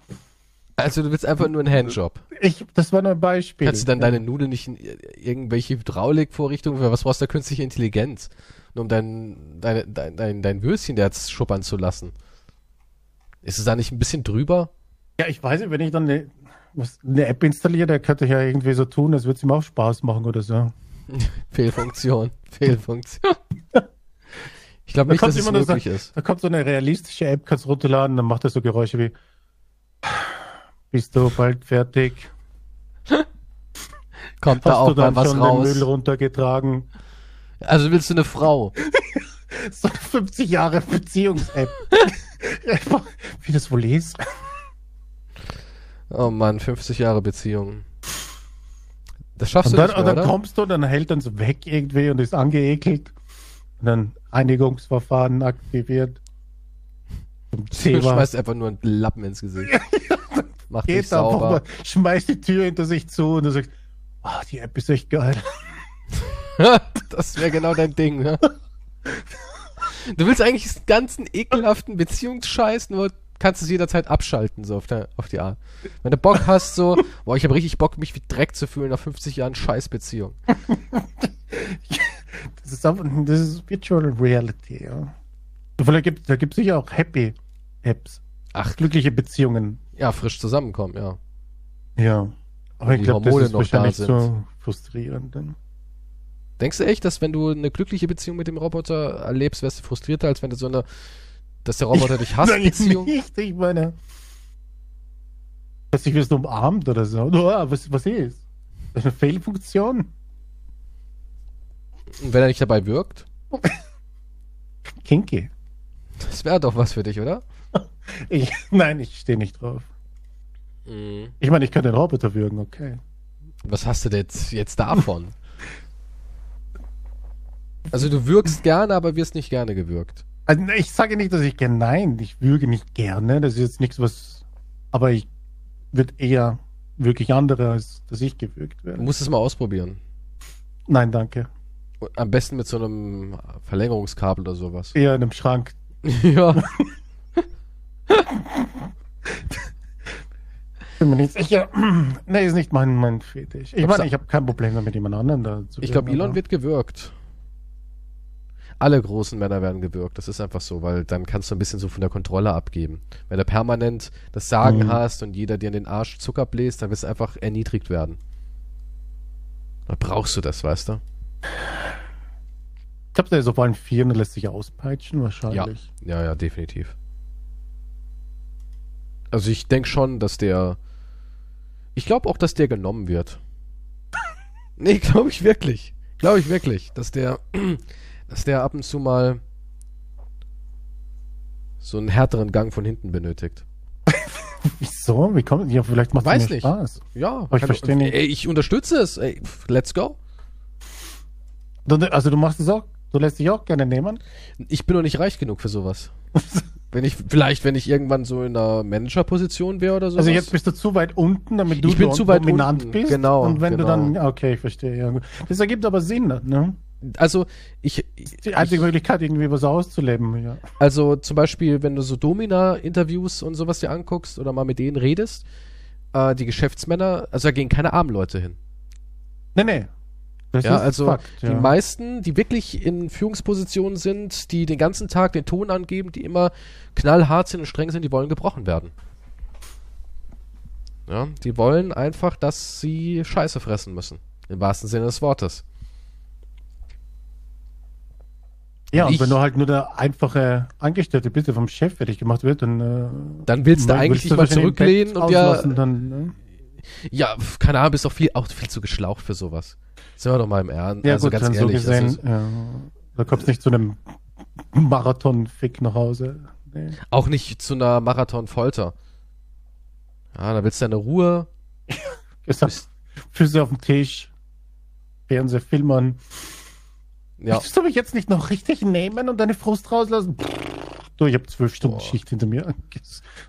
Also du willst einfach nur einen Handjob. Ich, das war nur ein Beispiel. Kannst du dann ja. deine Nudeln nicht in irgendwelche Hydraulikvorrichtungen, für was brauchst du da künstliche Intelligenz? Nur um dein, dein, dein, dein, dein Würstchen da jetzt schuppern zu lassen. Ist es da nicht ein bisschen drüber? Ja, ich weiß nicht, wenn ich dann eine, eine App installiere, der könnte ja irgendwie so tun, als würde es ihm auch Spaß machen oder so. Fehlfunktion. Fehlfunktion. Ich glaube Da nicht, kommt dass es nur so- möglich ist. Da kommt so eine realistische App, kannst runterladen, dann macht er so Geräusche wie Bist du bald fertig? Kommt da Hast auch du dann mal was schon raus? den Müll runtergetragen? Also willst du eine Frau? So eine 50 Jahre Beziehungs-App. wie das wohl ist? Oh Mann, 50 Jahre Beziehung. Das schaffst Und du dann, nicht und mehr, dann oder? kommst du und dann hält so weg irgendwie und ist angeekelt. Und dann Einigungsverfahren aktiviert. Du schmeißt einfach nur einen Lappen ins Gesicht. Macht dich Geht einfach sauber. mal, schmeißt die Tür hinter sich zu und du sagst, ah, die App ist echt geil. das wäre genau dein Ding, ne? Du willst eigentlich diesen ganzen ekelhaften Beziehungsscheiß, nur kannst es jederzeit abschalten, so auf, der, auf die Art. Wenn du Bock hast, so, boah, ich habe richtig Bock, mich wie Dreck zu fühlen nach 50 Jahren Scheißbeziehung. Das ist, einfach, das ist Virtual Reality, ja. Vielleicht gibt, da gibt es sicher auch Happy Apps. Ach, Glückliche Beziehungen. ja, frisch zusammenkommen, ja. Ja. Aber ich glaube, das ist wahrscheinlich da so frustrierend. Dann. Denkst du echt, dass wenn du eine glückliche Beziehung mit dem Roboter erlebst, wärst du frustrierter, als wenn du so eine, dass der Roboter dich hasst, Beziehung? nicht, ich meine. Dass ich wirst umarmt oder so. Oh, was, was ist? Eine Fehlfunktion? Und wenn er nicht dabei wirkt, Kinky. das wäre doch was für dich, oder? Ich, nein, ich stehe nicht drauf. Mhm. Ich meine, ich kann den Roboter würgen, okay. Was hast du denn jetzt, jetzt davon? Also du wirkst gerne, aber wirst nicht gerne gewürgt. Also ich sage nicht, dass ich gerne, nein, ich würge nicht gerne. Das ist jetzt nichts, was. Aber ich würde eher wirklich andere, als dass ich gewürgt Du werde. musst es mal ausprobieren. Nein, danke. Am besten mit so einem Verlängerungskabel oder sowas. Eher in einem Schrank. ja. Bin mir nicht sicher. nee, ist nicht mein, mein Fetisch. Ich meine, du- ich habe kein Problem damit, jemand anderen da zu Ich glaube, Elon wird gewürgt. Alle großen Männer werden gewürgt. Das ist einfach so, weil dann kannst du ein bisschen so von der Kontrolle abgeben. Wenn du permanent das Sagen Mhm. hast und jeder dir in den Arsch Zucker bläst, dann wirst du einfach erniedrigt werden. Da brauchst du das, weißt du? Ich glaube, der auf allen Vieren und lässt sich auspeitschen, wahrscheinlich. Ja, ja, definitiv. Also ich denke schon, dass der. Ich glaube auch, dass der genommen wird. nee, glaube ich wirklich. Glaube ich wirklich, dass der, dass der ab und zu mal so einen härteren Gang von hinten benötigt. Wieso? Wie kommt Ja, vielleicht macht Weiß es mir nicht. Spaß. Ja, Aber ich versteh nicht. Ey, ich unterstütze es. Ey, let's go. Also du machst es auch, du lässt dich auch gerne nehmen. Ich bin noch nicht reich genug für sowas. wenn ich, vielleicht, wenn ich irgendwann so in einer Managerposition wäre oder so. Also jetzt bist du zu weit unten, damit du Ich bin zu weit dominant unten, bist. genau, Und wenn genau. du dann, ja, okay, ich verstehe. Ja. Das ergibt aber Sinn, ne? Also ich, Die einzige ich Möglichkeit, irgendwie was auszuleben, ja. Also zum Beispiel, wenn du so Domina-Interviews und sowas dir anguckst oder mal mit denen redest, äh, die Geschäftsmänner, also da gehen keine armen Leute hin. Nee, nee. Das Ja, also Fakt, die ja. meisten, die wirklich in Führungspositionen sind, die den ganzen Tag den Ton angeben, die immer knallhart sind und streng sind, die wollen gebrochen werden. Ja, die wollen einfach, dass sie Scheiße fressen müssen. Im wahrsten Sinne des Wortes. Ja, und ich- wenn du halt nur der einfache Angestellte bist, der vom Chef fertig gemacht wird, dann, äh, Dann willst du willst eigentlich mal wahrscheinlich im Bett zurücklehnen und ja, dann, ne? Ja, keine Ahnung, bist doch viel, auch viel zu geschlaucht für sowas. Sind wir doch mal im Ernst. Ja, also gut, ganz ehrlich. so gesehen, also, ja, da kommst du nicht zu einem Marathon-Fick nach Hause. Nee. auch nicht zu einer Marathon-Folter. Ja, da willst du deine Ruhe. Füße auf dem Tisch, Fernseher, Film an. Ja, Willst du mich jetzt nicht noch richtig nehmen und deine Frust rauslassen? Du, ich habe zwölf Stunden Boah. Schicht hinter mir.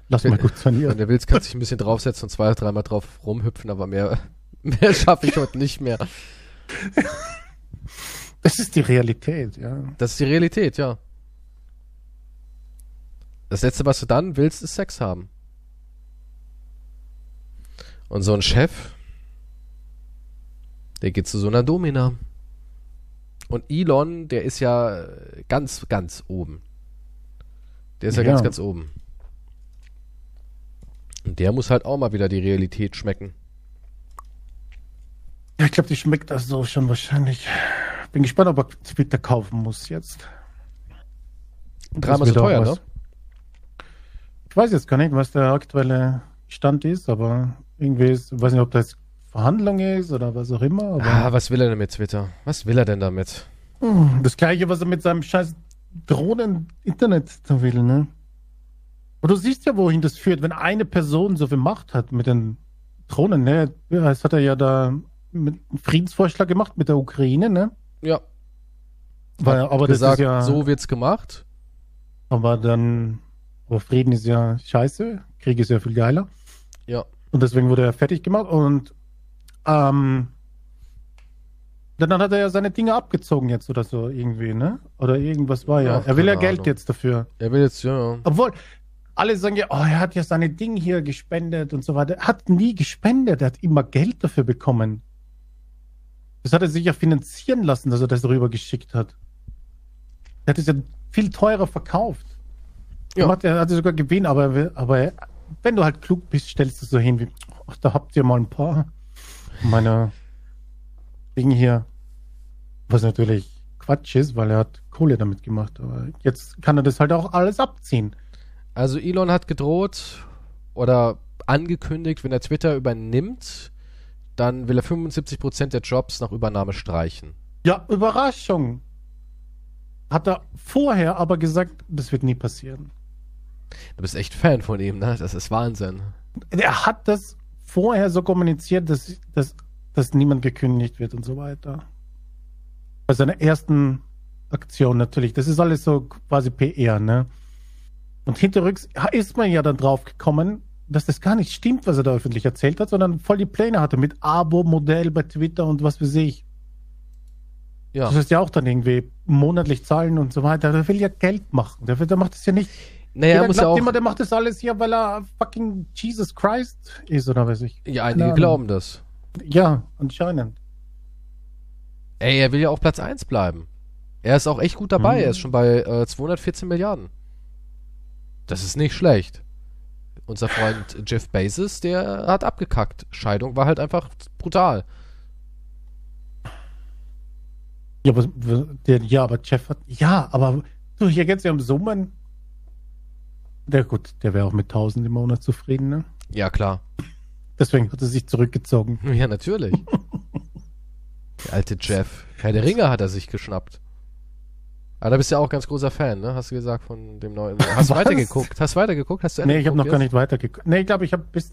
Lass mal gut wenn sanieren. du willst, kannst du dich ein bisschen draufsetzen und zwei, dreimal drauf rumhüpfen, aber mehr, mehr schaffe ich heute nicht mehr. Das ist die Realität, ja. Das ist die Realität, ja. Das Letzte, was du dann willst, ist Sex haben. Und so ein Chef, der geht zu so einer Domina. Und Elon, der ist ja ganz, ganz oben. Der ist ja, Ja. ganz, ganz oben. Und der muss halt auch mal wieder die Realität schmecken. Ja, Ich glaube, die schmeckt das so schon wahrscheinlich. Bin gespannt, ob er Twitter kaufen muss jetzt. Dreimal so teuer, ne? Ich weiß jetzt gar nicht, was der aktuelle Stand ist, aber irgendwie ist, ich weiß nicht, ob das Verhandlung ist oder was auch immer. Ah, was will er denn mit Twitter? Was will er denn damit? Hm, das gleiche, was er mit seinem scheiß Drohnen-Internet will, ne? Und du siehst ja, wohin das führt, wenn eine Person so viel Macht hat mit den Drohnen, ne? Das hat er ja da mit einem Friedensvorschlag gemacht mit der Ukraine, ne? Ja, Weil, aber das gesagt, ist ja, so wird's gemacht. aber dann Aber Frieden ist ja scheiße, Krieg ist ja viel geiler. Ja. Und deswegen wurde er fertig gemacht und ähm, dann hat er ja seine Dinge abgezogen jetzt oder so irgendwie, ne? Oder irgendwas war ja. Ach, er will ja Geld Ahnung. jetzt dafür. Er will jetzt, ja. Obwohl, alle sagen ja, oh, er hat ja seine Dinge hier gespendet und so weiter. Er hat nie gespendet, er hat immer Geld dafür bekommen. Das hat er sich ja finanzieren lassen, dass er das rüber geschickt hat. Er hat es ja viel teurer verkauft. Ja. Er macht- Er hatte sogar Gewinn, aber, er aber wenn du halt klug bist, stellst du so hin wie, ach, da habt ihr mal ein paar meiner Dinge hier. Was natürlich Quatsch ist, weil er hat Kohle damit gemacht. Aber jetzt kann er das halt auch alles abziehen. Also Elon hat gedroht oder angekündigt, wenn er Twitter übernimmt, dann will er 75% der Jobs nach Übernahme streichen. Ja, Überraschung. Hat er vorher aber gesagt, das wird nie passieren. Du bist echt Fan von ihm, ne? Das ist Wahnsinn. Er hat das vorher so kommuniziert, dass, dass, dass niemand gekündigt wird und so weiter. Bei seiner ersten Aktion natürlich. Das ist alles so quasi PR, ne? Und hinterrücks ist man ja dann drauf gekommen, dass das gar nicht stimmt, was er da öffentlich erzählt hat, sondern voll die Pläne hatte mit Abo-Modell bei Twitter und was weiß ich. Ja. Das heißt ja auch dann irgendwie monatlich zahlen und so weiter. Der will ja Geld machen. Der, will- der macht das ja nicht. Naja, er Jeder muss ja glaubt auch. immer, der macht das alles hier, weil er fucking Jesus Christ ist oder weiß ich. Ja, einige Ahnung. glauben das. Ja, anscheinend. Ey, er will ja auch Platz 1 bleiben. Er ist auch echt gut dabei. Mhm. Er ist schon bei äh, 214 Milliarden. Das ist nicht schlecht. Unser Freund Jeff Bezos, der hat abgekackt. Scheidung war halt einfach brutal. Ja, aber, der, ja, aber Jeff hat. Ja, aber du, hier geht's ja um Summen. Der gut, der wäre auch mit 1000 im Monat zufrieden, ne? Ja, klar. Deswegen hat er sich zurückgezogen. Ja, natürlich. Der alte Jeff. Herr der Ringe hat er sich geschnappt. Aber da bist du ja auch ganz großer Fan, ne? Hast du gesagt von dem neuen. Hast du weitergeguckt? Hast du weitergeguckt? Hast du Nee, ich habe noch gar nicht weitergeguckt. Nee, ich glaube, ich habe bis.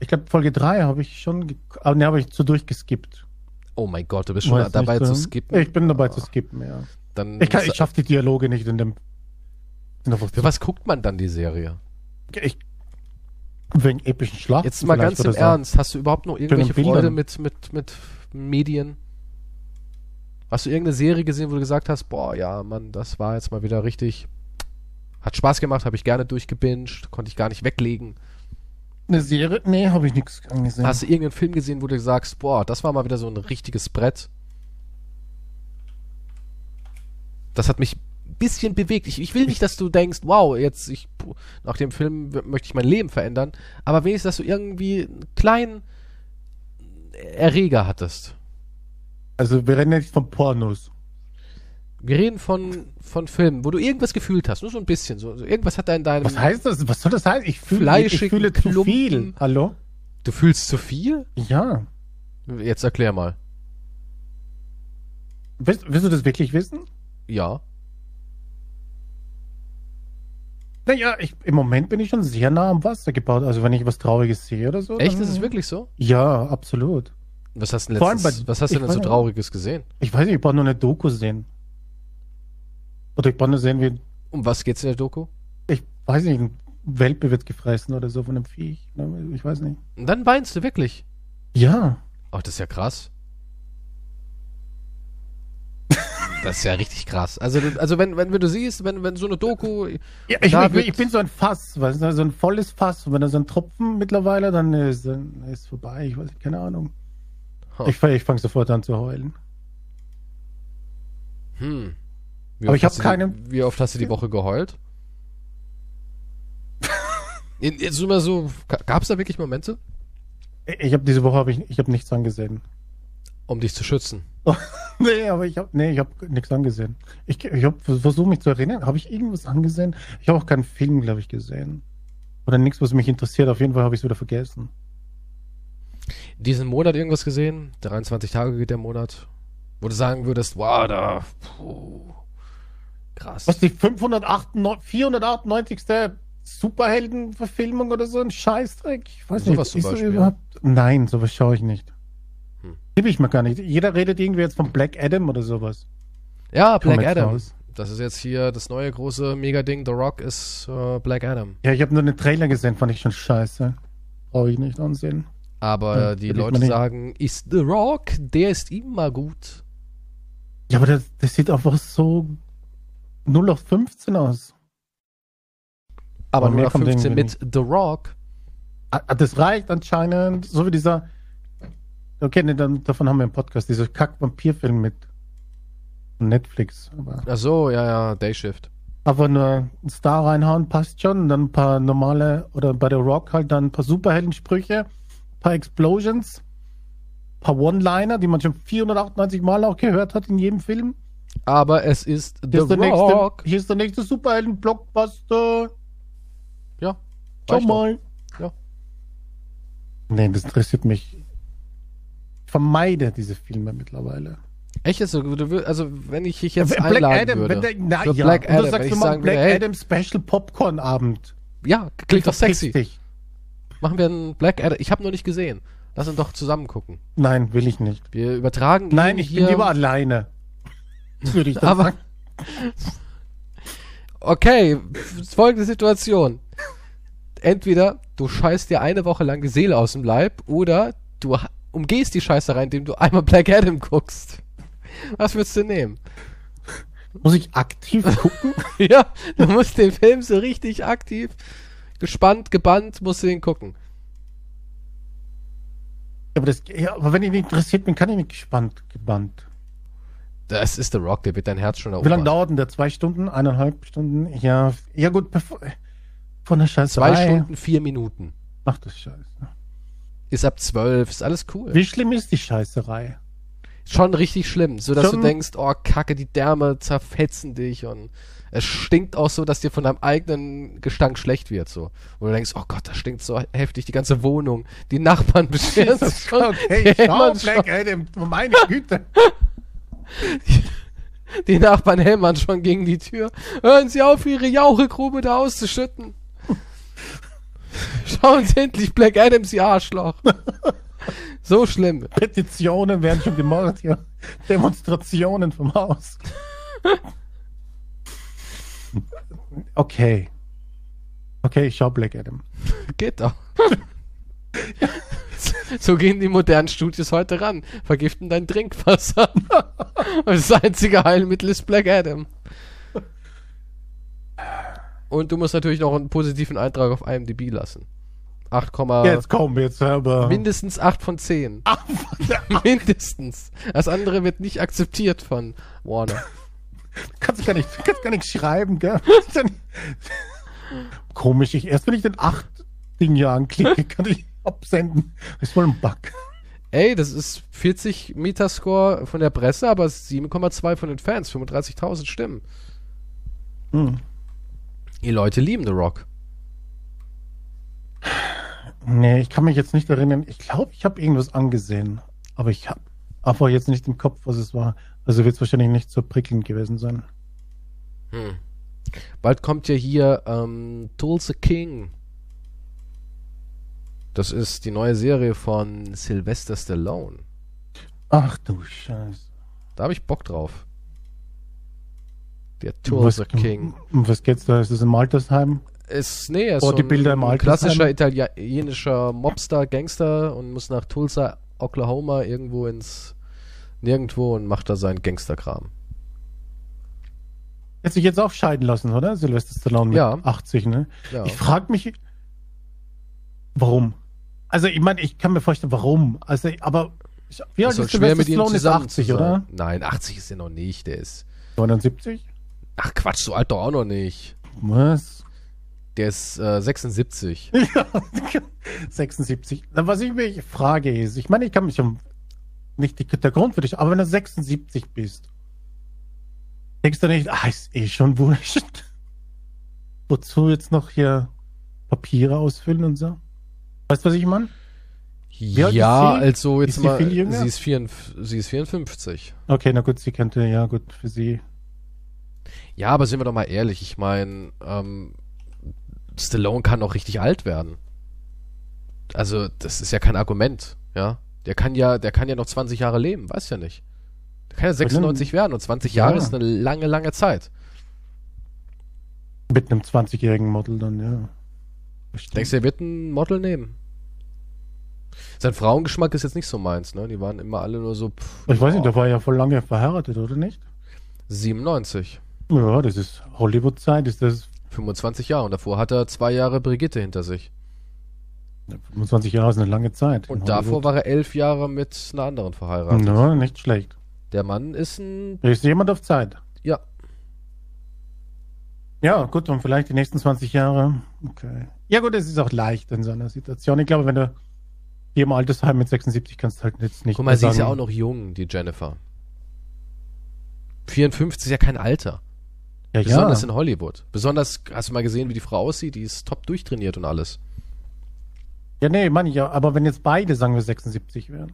Ich glaube, Folge 3 habe ich schon. Aber ne, habe ich so durchgeskippt. Oh mein Gott, du bist schon Weiß dabei nicht, zu ähm, skippen. Ich bin dabei Ah, zu skippen, ja. Dann Ich, kann- ich schaffe die Dialoge nicht in dem. Für was guckt man dann die Serie? Ich, wegen epischen Schlachten. Jetzt mal ganz im. Ernst, hast du überhaupt noch irgendwelche. Freude mit, mit, mit Medien? Hast du irgendeine Serie gesehen, wo du gesagt hast, boah, ja, Mann, das war jetzt mal wieder richtig. Hat Spaß gemacht, habe ich gerne durchgebinged, konnte ich gar nicht weglegen. Eine Serie? Nee, habe ich nichts angesehen. Hast du irgendeinen Film gesehen, wo du sagst, boah, das war mal wieder so ein richtiges Brett? Das hat mich bisschen bewegt. Ich, ich will nicht, dass du denkst, wow, jetzt, ich, nach dem Film möchte ich mein Leben verändern, aber wenigstens, dass du irgendwie einen kleinen Erreger hattest. Also, wir reden nicht von Pornos. Wir reden von, von Filmen, wo du irgendwas gefühlt hast, nur so ein bisschen. So, so irgendwas hat da in deinem. Was heißt das? Was soll das heißen? Ich fühle, ich fühle zu Klumpen. viel. Hallo? Du fühlst zu viel? Ja. Jetzt erklär mal. Willst, willst du das wirklich wissen? Ja. Naja, ich, im Moment bin ich schon sehr nah am Wasser gebaut. Also, wenn ich was Trauriges sehe oder so. Echt? Ist es wirklich so? Ja, absolut. Was hast du denn letztens, bei- was hast du denn so. Trauriges gesehen? Ich weiß nicht, ich brauche nur eine Doku sehen. Oder ich brauche nur sehen, wie, Um was geht's in der Doku? ich weiß nicht, ein Welpe wird gefressen oder so von einem Viech. Ne? Ich weiß nicht. Und dann weinst du wirklich. Ja. Oh, das ist ja krass. Das ist ja richtig krass. Also, also wenn, wenn, wenn du siehst, wenn, wenn so eine Doku. Ja, ich, Da ich, bin so ein Fass, weißt du, so ein volles Fass. Und wenn da so ein Tropfen mittlerweile, dann ist dann ist vorbei. Ich weiß nicht, keine Ahnung. Ha. Ich, ich fange sofort an zu heulen. Hm. Wie Aber oft ich hab hast du keine- Die, wie oft hast du die Woche geheult? Jetzt mal so, gab es da wirklich Momente, Ich, habe diese Woche habe ich, ich habe nichts angesehen. Um dich zu schützen? nee, aber ich habe nee, ich habe nichts angesehen. Ich, ich habe versucht mich zu erinnern. Habe ich irgendwas angesehen? Ich habe auch keinen Film, glaube ich, gesehen. Oder nichts, was mich interessiert. Auf jeden Fall habe ich es wieder vergessen. Diesen Monat irgendwas gesehen? 23 Tage geht der Monat. Wo du sagen würdest, wow, da. Puh, krass. Was die 598, 498. Superheldenverfilmung oder so ein Scheißdreck? Ich weiß Sowas nicht. zum Ist so Beispiel, überhaupt, Nein, sowas schaue ich nicht. Gebe ich mir gar nicht. Jeder redet irgendwie jetzt von Black Adam oder sowas. Ja, Black Adam. raus. das ist jetzt hier das neue große Mega-Ding. The Rock ist äh, Black Adam. Ja, ich habe nur den Trailer gesehen, fand ich schon scheiße. Brauche ich nicht ansehen. Aber Ja, die Leute sagen, ist The Rock, der ist immer gut. Ja, aber das, das sieht einfach so 0 auf 15 aus. Aber Aber nur mehr nach von denen 15 will mit The Rock. Ah, ah, Das reicht anscheinend, so wie dieser. Okay, nee, dann, davon haben wir einen Podcast, dieser Kack-Vampir-Film mit Netflix. Aber Ach so, ja, ja, Dayshift. einfach nur einen Star reinhauen, passt schon. Und dann ein paar normale, oder bei der Rock halt dann ein paar Superheldensprüche, ein paar Explosions, ein paar One-Liner, die man schon 498 Mal auch gehört hat in jedem Film. Aber es ist The Hier ist der nächste, Rock. hier ist der nächste Superhelden-Blockbuster. Ja, Schau doch. mal. Ja. Nee, das interessiert mich. Vermeide diese Filme mittlerweile. Echt jetzt so? Du will- Also, wenn ich dich jetzt Black einladen Adam, würde. wenn der, na, ja, Black und Adam, du sagst sagen Black hey, Adam Special Popcorn Abend. ja, klingt doch sexy. Dich. Machen wir einen Black Adam. Ich habe noch nicht gesehen. Lass uns doch zusammen gucken. Nein, will ich nicht. Wir übertragen Nein, ich hier. bin lieber alleine. Würde ich Aber- sagen. Okay, folgende Situation. Entweder du scheißt dir eine Woche lang die Seele aus dem Leib oder du umgehst die Scheißerei, indem du einmal Black Adam guckst. Was würdest du nehmen? Muss ich aktiv gucken? ja, du musst den Film so richtig aktiv, gespannt, gebannt, musst du den gucken. aber, das, ja, aber wenn ich nicht interessiert bin, kann ich nicht gespannt, gebannt. Das ist The Rock, der wird dein Herz schon Wie lange erobern. dauert denn der? Zwei Stunden? Eineinhalb Stunden? Ja, ja gut, bevor, von der Scheiße. Zwei Stunden, vier Minuten. Ach das Scheiße. Ist ab zwölf, ist alles cool. Wie schlimm ist die Scheißerei? Schon richtig schlimm, so dass du denkst, oh Kacke, die Därme zerfetzen dich und es stinkt auch so, dass dir von deinem eigenen Gestank schlecht wird, so. Wo du denkst, oh Gott, das stinkt so heftig, die ganze Wohnung, die Nachbarn beschweren sich schon. Okay, schau, Black Adam, meine Güte. die Nachbarn hämmern schon gegen die Tür. Hören Sie auf, Ihre Jauchegrube da auszuschütten. Schauen Sie endlich Black Adams, ihr Arschloch. So schlimm. Petitionen werden schon gemacht, ja. Demonstrationen vom Haus. Okay. Okay, ich schau Black Adam. Geht doch. so gehen die modernen Studios heute ran. Vergiften dein Trinkwasser. Und das einzige Heilmittel ist Black Adam. Und du musst natürlich noch einen positiven Eintrag auf IMDb lassen. 8, Jetzt komm, jetzt aber. mindestens 8 von 10. Ah, mindestens. Das andere wird nicht akzeptiert von Warner. kannst du gar nicht, kannst gar nicht schreiben, gell? Komisch, ich erst wenn ich den 8 Ding hier anklicke, kann ich absenden. Das ist wohl ein Bug. Ey, das ist 40 Metascore von der Presse, aber 7,2 von den Fans, 35.000 Stimmen. Hm. Die Leute lieben The Rock. Nee, ich kann mich jetzt nicht erinnern. Ich glaube, ich habe irgendwas angesehen. Aber ich habe aber jetzt nicht im Kopf, was es war. Also wird es wahrscheinlich nicht so prickelnd gewesen sein. Hm. Bald kommt ja hier ähm, Tulsa King. Das ist die neue Serie von Sylvester Stallone. Ach du Scheiße. Da habe ich Bock drauf. Der Tulsa King. um was geht's da? Ist das im Altersheim? Ist, nee, ist Oh, so die ein, Bilder im ein Altersheim? klassischer italienischer Mobster, Gangster und muss nach Tulsa, Oklahoma irgendwo ins Nirgendwo und macht da seinen Gangsterkram. Hätte sich jetzt auch scheiden lassen, oder? Sylvester Stallone mit Ja. 80, ne? Ja. Ich frage mich, warum? Also, ich meine, ich kann mir vorstellen, warum. Also, aber wie alt Ist doch ist Sylvester Stallone? Ist zusammen 80, zu sein. oder? Nein, 80 ist er noch nicht. Der ist. 79? Ach Quatsch, so alt doch auch noch nicht. Was? Der ist äh, 76. Ja, 76. Na, Was ich mich frage ist, ich meine, ich kann mich schon nicht die, der Grund für dich, aber wenn du 76 bist, denkst du nicht, ah, ist eh schon wurscht. Wozu jetzt noch hier Papiere ausfüllen und so? Weißt du, was ich meine? Ja, sie? also jetzt Ist sie mal. jünger? Sie ist, 54, sie ist 54. Okay, na gut, sie könnte, ja gut, für sie. Ja, aber sind wir doch mal ehrlich. Ich meine, ähm, Stallone kann auch richtig alt werden. Also, das ist ja kein Argument, ja. Der kann ja, der kann ja noch 20 Jahre leben, weiß ja nicht. Kann ja 96 werden und 20 Jahre Ja. ist eine lange, lange Zeit. Mit einem 20-jährigen Model dann, ja. Bestimmt. Denkst du, er wird ein Model nehmen? Sein Frauengeschmack ist jetzt nicht so meins, ne? Die waren immer alle nur so pff, Ich weiß nicht, der war ja voll lange verheiratet, oder nicht? 97. Ja, das ist Hollywood-Zeit, ist das 25 Jahre und davor hat er zwei Jahre Brigitte hinter sich. 25 Jahre ist eine lange Zeit. Und davor war er elf Jahre mit einer anderen verheiratet. Ja, nicht schlecht. Der Mann ist ein, ist jemand auf Zeit. ja, Ja, gut, und vielleicht die nächsten 20 Jahre. Okay. Ja, gut, es ist auch leicht in so einer Situation. Ich glaube, wenn du hier im Altersheim mit 76 kannst du halt jetzt nicht guck mal, sie ist ja sagen, auch noch jung, die Jennifer. 54 ist ja kein Alter. Ja, Besonders ja. in Hollywood. Besonders, hast du mal gesehen, wie die Frau aussieht? Die ist top durchtrainiert und alles. ja, nee, meine ich ja. Aber wenn jetzt beide, sagen wir, 76 wären.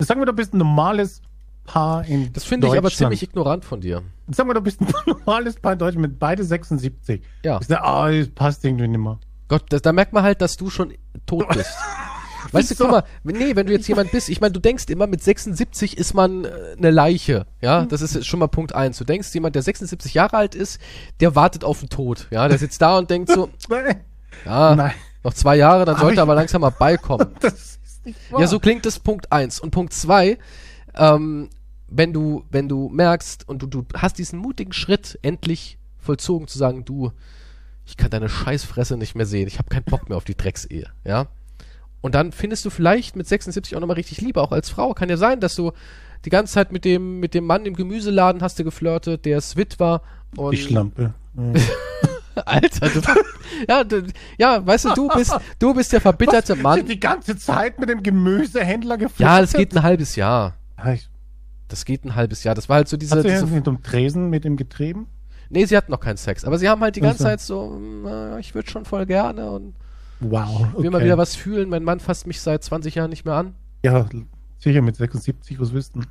Sagen wir, du bist ein normales Paar in Das finde ich aber ziemlich ignorant von dir. Sagen wir, du bist ein normales Paar in Deutschland mit beide 76. Ja. Ich sag, ah, das passt irgendwie nicht mehr. Gott, das, da merkt man halt, dass du schon tot bist. weißt du, guck mal, nee, wenn du jetzt jemand bist, ich meine, du denkst immer, mit 76 ist man äh, eine Leiche, ja, das ist schon mal Punkt eins. Du denkst, jemand, der 76 Jahre alt ist, der wartet auf den Tod, ja, der sitzt da und denkt so, ja, Nein, noch zwei Jahre, dann sollte er aber langsam mal beikommen. Ja, so klingt das Punkt eins. Und Punkt zwei, ähm, wenn du, wenn du merkst und du, du hast diesen mutigen Schritt endlich vollzogen zu sagen, du, ich kann deine Scheißfresse nicht mehr sehen, ich habe keinen Bock mehr auf die Drecksehe, ja. Und dann findest du vielleicht mit 76 auch nochmal richtig Liebe, auch als Frau. Kann ja sein, dass du die ganze Zeit mit dem, mit dem Mann im Gemüseladen hast du geflirtet, der Swit war. Und Die Schlampe. Ja. Alter, du, ja, du, ja, weißt du, du bist, du bist der verbitterte Mann. Die ganze Zeit mit dem Gemüsehändler geflirtet? Ja, das geht ein halbes Jahr. Ah, ich- Das geht ein halbes Jahr. Das war halt so diese. Hat sie diese nicht um Tresen mit ihm getrieben? nee, sie hatten noch keinen Sex. Aber sie haben halt die ganze. Zeit so, na, ich würde schon voll gerne und Wow. will mal wieder was fühlen. Mein Mann fasst mich seit 20 Jahren nicht mehr an. Ja, sicher mit 76, was wüssten.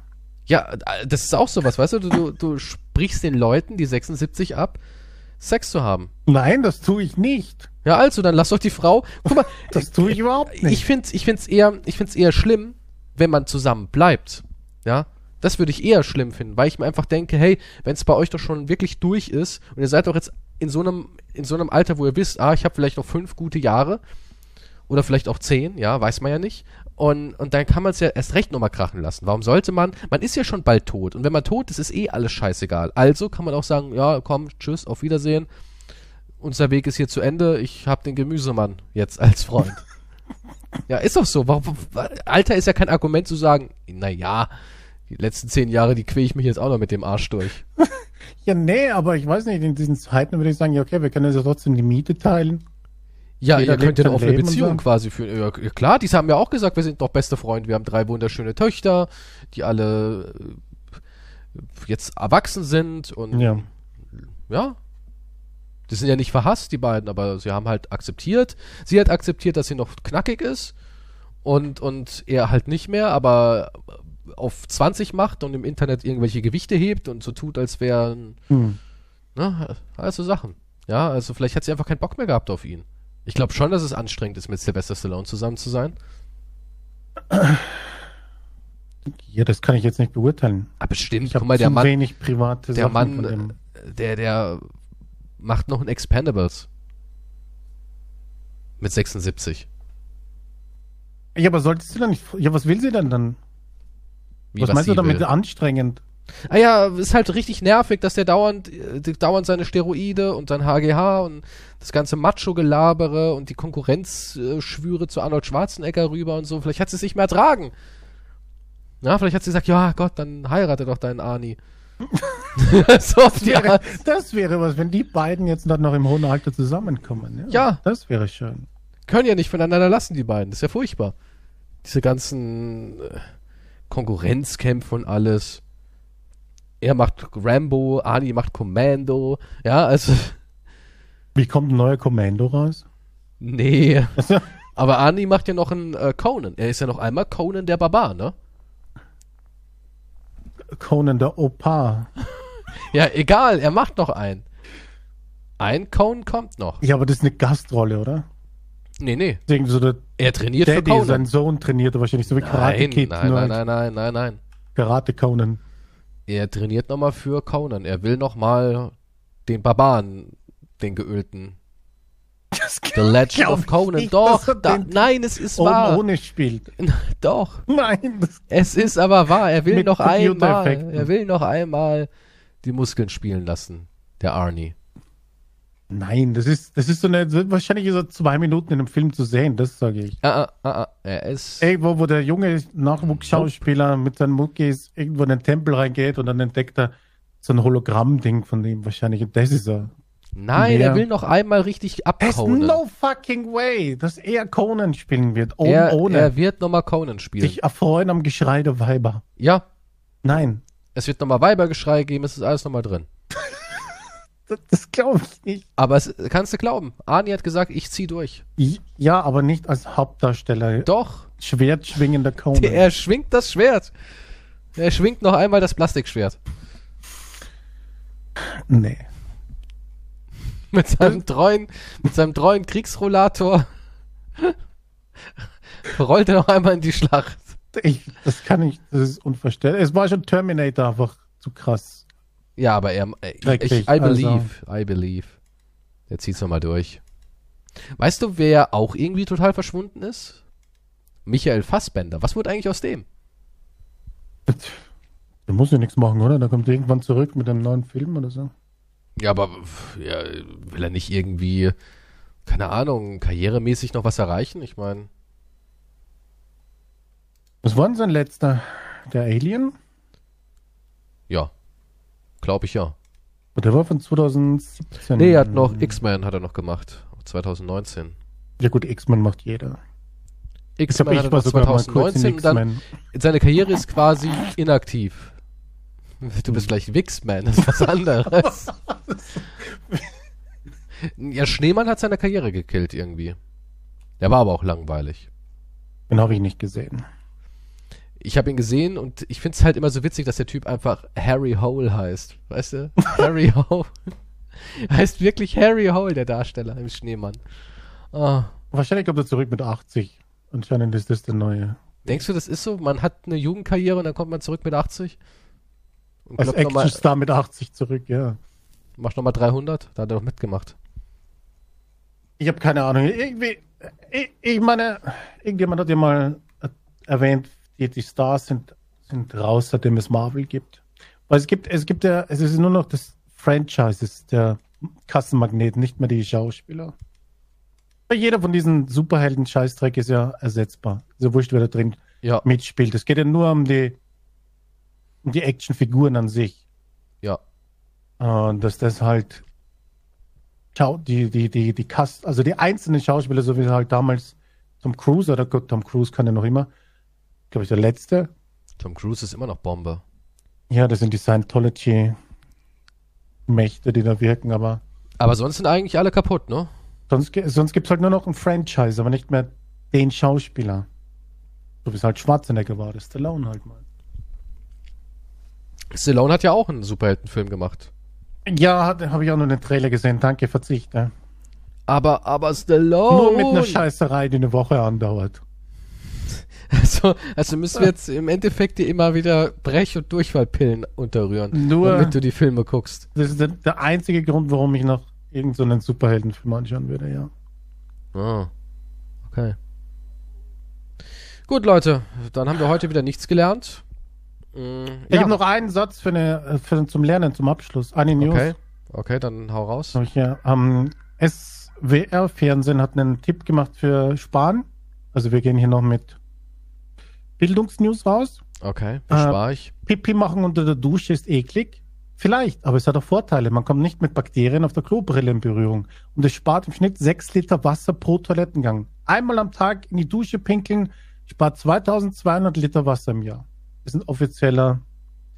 Ja, äh, das ist auch sowas, weißt du? Du, du, du sprichst den Leuten, die 76 ab, Sex zu haben. Nein, das tue ich nicht. Ja, also, dann lass doch die Frau. Guck mal, Das tue ich überhaupt ich nicht. ich find's eher, ich find's eher schlimm, wenn man zusammen bleibt. Ja, das würde ich eher schlimm finden, weil ich mir einfach denke, hey, wenn es bei euch doch schon wirklich durch ist und ihr seid doch jetzt in so einem, in so einem Alter, wo ihr wisst, ah, ich habe vielleicht noch fünf gute Jahre oder vielleicht auch zehn, ja, weiß man ja nicht. Und, und dann kann man es ja erst recht nochmal krachen lassen. Warum sollte man? Man ist ja schon bald tot. Und wenn man tot ist, ist eh alles scheißegal. Also kann man auch sagen, ja, komm, tschüss, auf Wiedersehen. Unser Weg ist hier zu Ende. Ich habe den Gemüsemann jetzt als Freund. ja, ist doch so. Warum, Alter ist ja kein Argument zu sagen, na ja, die letzten zehn Jahre, die quäle ich mich jetzt auch noch mit dem Arsch durch. Ja, nee, aber ich weiß nicht, in diesen Zeiten würde ich sagen, ja, okay, wir können ja trotzdem die Miete teilen. Ja, Jeder ihr könnt ja eine und Beziehung quasi führen. Ja, klar, die haben ja auch gesagt, wir sind doch beste Freunde. Wir haben drei wunderschöne Töchter, die alle äh, jetzt erwachsen sind und Ja. ja. Die sind ja nicht verhasst, die beiden, aber sie haben halt akzeptiert. Sie hat akzeptiert, dass sie noch knackig ist und, und er halt nicht mehr, aber auf 20 macht und im Internet irgendwelche Gewichte hebt und so tut, als wären, Hm. ne, also Sachen. Ja, also vielleicht hat sie einfach keinen Bock mehr gehabt auf ihn. Ich glaube schon, dass es anstrengend ist, mit Sylvester Stallone zusammen zu sein. Ja, das kann ich jetzt nicht beurteilen. Aber bestimmt, Ich habe guck mal, der Mann, wenig private der Sachen Mann, äh, der, der macht noch ein Expendables. Mit 76. Ja, aber solltest du dann nicht. Ja, was will sie denn dann? Wie, was, meinst du damit will. anstrengend? Ah ja, ist halt richtig nervig, dass der dauernd, äh, dauernd seine Steroide und sein HGH und das ganze Macho-Gelabere und die Konkurrenzschwüre zu Arnold Schwarzenegger rüber und so. Vielleicht hat sie es nicht mehr ertragen. Na, vielleicht hat sie gesagt, ja Gott, dann heirate doch deinen Arnie. so die Wäre, das wäre was, wenn die beiden jetzt dann noch im hohen Alter zusammenkommen. Ja. Ja. Das wäre schön. Können ja nicht voneinander lassen, die beiden. Das ist ja furchtbar. Diese ganzen äh, Konkurrenzkämpfe und alles. Er macht Rambo, Arnie macht Commando. Ja, also, Wie kommt ein neuer Kommando raus? nee. Aber Arnie macht ja noch einen äh, Conan. Er ist ja noch einmal Conan der Barbar, ne? Conan der Opa. Ja, egal, er macht noch einen. Ein Conan kommt noch. Ja, aber das ist eine Gastrolle, oder? Nee, nee. Deswegen so der Er trainiert für Daddy, Conan. sein Sohn trainiert er wahrscheinlich so wie Karate Nein, Kid, nein, nein, halt nein, nein, nein, nein. Karate Conan. Er trainiert nochmal für Conan. Er will nochmal den Barbaren, den geölten. Das The Legend of Conan. nicht, Doch, da, nein, es ist wahr. ohne spielt. Doch, Nein, es ist aber wahr. Er will noch einmal, er will noch einmal die Muskeln spielen lassen. Der Arnie. Nein, das ist, das ist so eine, wahrscheinlich ist er zwei Minuten in einem Film zu sehen, das sage ich. Ah, ah, ah, ah. Er ist. Irgendwo, wo der junge Nachwuchsschauspieler mit seinen Muckis irgendwo in den Tempel reingeht und dann entdeckt er so ein Hologramm-Ding von ihm wahrscheinlich. Und das ist er. Nein, Wer- er will noch einmal richtig There's abconen. no fucking way, dass er Conan spielen wird. Oben er, ohne. er wird nochmal Conan spielen. sich erfreuen am Geschrei der Weiber. ja, Nein, es wird nochmal Weibergeschrei geben, es ist alles nochmal drin. das, das glaube ich nicht. Aber es kannst du glauben. Arnie hat gesagt, ich zieh durch. Ja, aber nicht als Hauptdarsteller. Doch, Schwertschwingender Conan. er schwingt das Schwert. Er schwingt noch einmal das Plastikschwert. nee. Mit seinem treuen, mit seinem treuen Kriegsrollator rollt er noch einmal in die Schlacht. Ich, das kann ich, das ist unverständlich. Es war schon Terminator einfach zu krass. Ja, aber er, äh, ich, Schrecklich, I believe, I believe. Der zieht's nochmal durch. Weißt du, wer auch irgendwie total verschwunden ist? Michael Fassbender. Was wurde eigentlich aus dem? Der muss ja nichts machen, oder? Der kommt irgendwann zurück mit einem neuen Film oder so. Ja, aber ja, will er nicht irgendwie, keine Ahnung, karrieremäßig noch was erreichen? Ich meine, Was war denn sein letzter? Der Alien? Glaube ich ja. Der war von 2017. Nee, er hat noch X-Men hat er noch gemacht, 2019. Ja gut, X-Men macht jeder. X-Men hat er noch sogar mal kurz in 2019 und dann seine Karriere ist quasi inaktiv. Du bist gleich Wix-Man, das ist was anderes. ja, Schneemann hat seine Karriere gekillt irgendwie. Der war aber auch langweilig. Den habe ich nicht gesehen. Ich habe ihn gesehen und ich finde es halt immer so witzig, dass der Typ einfach Harry Hole heißt. Weißt du? Harry Hole. heißt wirklich Harry Hole, der Darsteller im Schneemann. Ah. Wahrscheinlich kommt er zurück mit 80. Anscheinend ist das der neue. Denkst du, das ist so? Man hat eine Jugendkarriere und dann kommt man zurück mit 80? Und Als Actionstar mit 80 zurück, ja. Macht nochmal 300? Da hat er doch mitgemacht. Ich habe keine Ahnung. Irgendwie, ich, ich meine, irgendjemand hat ja mal äh, erwähnt, die, Stars sind, sind raus, seitdem es Marvel gibt. Weil es gibt, es gibt ja, es ist nur noch das Franchise, ist der Kassenmagnet, nicht mehr die Schauspieler. Weil jeder von diesen Superhelden-Scheißdreck ist ja ersetzbar. Ja wurscht, wer da drin Ja, mitspielt. Es geht ja nur um die, um die Actionfiguren an sich. ja. Und dass das halt die, die, die, die Cast, also die einzelnen Schauspieler, so wie halt damals Tom Cruise, oder gut, Tom Cruise kann ja noch immer, glaube ich, der letzte. Tom Cruise ist immer noch Bombe. Ja, das sind die Scientology-Mächte, die da wirken, aber Aber sonst sind eigentlich alle kaputt, ne? sonst, sonst gibt es halt nur noch ein Franchise, aber nicht mehr den Schauspieler. So wie es halt Schwarzenegger war, das Stallone halt mal. Stallone hat ja auch einen Superheldenfilm gemacht. Ja, habe ich auch nur den Trailer gesehen, danke, verzichte. Aber, aber Stallone. Nur mit einer Scheißerei, die eine Woche andauert. Also, also müssen wir jetzt im Endeffekt dir immer wieder Brech- und Durchfallpillen unterrühren, Nur- damit du die Filme guckst. Das ist der, der einzige Grund, warum ich noch irgendeinen so Superheldenfilm anschauen würde, ja. Ah, okay. Gut, Leute, dann haben wir heute wieder nichts gelernt. Mm, Ich habe noch einen Satz für eine, für, zum Lernen, zum Abschluss. Eine News. Okay, okay, dann hau raus. Hier. Ähm, SWR-Fernsehen hat einen Tipp gemacht für Sparen. Also wir gehen hier noch mit Bildungsnews raus. Okay, Äh, ich. Pipi machen unter der Dusche ist eklig. Vielleicht, aber es hat auch Vorteile. Man kommt nicht mit Bakterien auf der Klobrille in Berührung. Und es spart im Schnitt 6 Liter Wasser pro Toilettengang. Einmal am Tag in die Dusche pinkeln spart 2200 Liter Wasser im Jahr. Das ist ein offizieller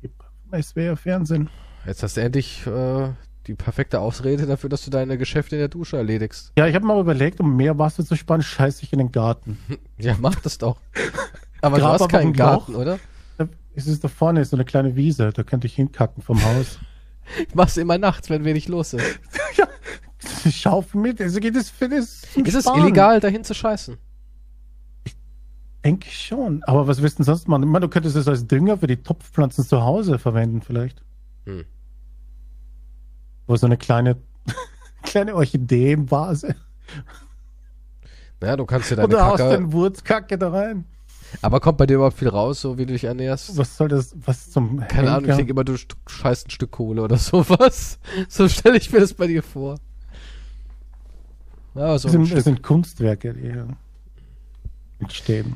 Tipp vom SWR Fernsehen. Jetzt hast du endlich äh, die perfekte Ausrede dafür, dass du deine Geschäfte in der Dusche erledigst. Ja, ich habe mal überlegt, um mehr Wasser zu sparen, scheiße ich in den Garten. Ja, mach das doch. Aber du Grab hast einfach keinen ein Garten, oder? Es ist da vorne so eine kleine Wiese, da könnte ich hinkacken vom Haus. Machst du immer nachts, wenn wenig los ist. Schaufen mit, also geht es für das Ist es illegal, dahin zu scheißen? denke ich schon. Aber was willst du denn sonst machen? Ich meine, du könntest es als Dünger für die Topfpflanzen zu Hause verwenden, vielleicht. Hm. Wo so eine kleine, kleine Orchideenvase. Naja, du kannst dir deine Oder aus Kacke... den Wurzkacke da rein. Aber kommt bei dir überhaupt viel raus, so wie du dich ernährst? Was soll das, was zum Keine Ahnung, ich Henker? denke immer, du scheißt ein Stück Kohle oder sowas. So stelle ich mir das bei dir vor. Ja, so Das ein sind, das sind Kunstwerke, die hier entstehen.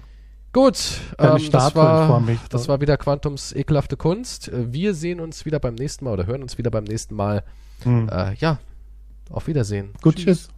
Gut, ähm, das, war, mich. das war wieder Quantums ekelhafte Kunst. Äh, Wir sehen uns wieder beim nächsten Mal oder hören uns wieder beim nächsten Mal. Hm. Äh, ja, auf Wiedersehen. Gut, tschüss.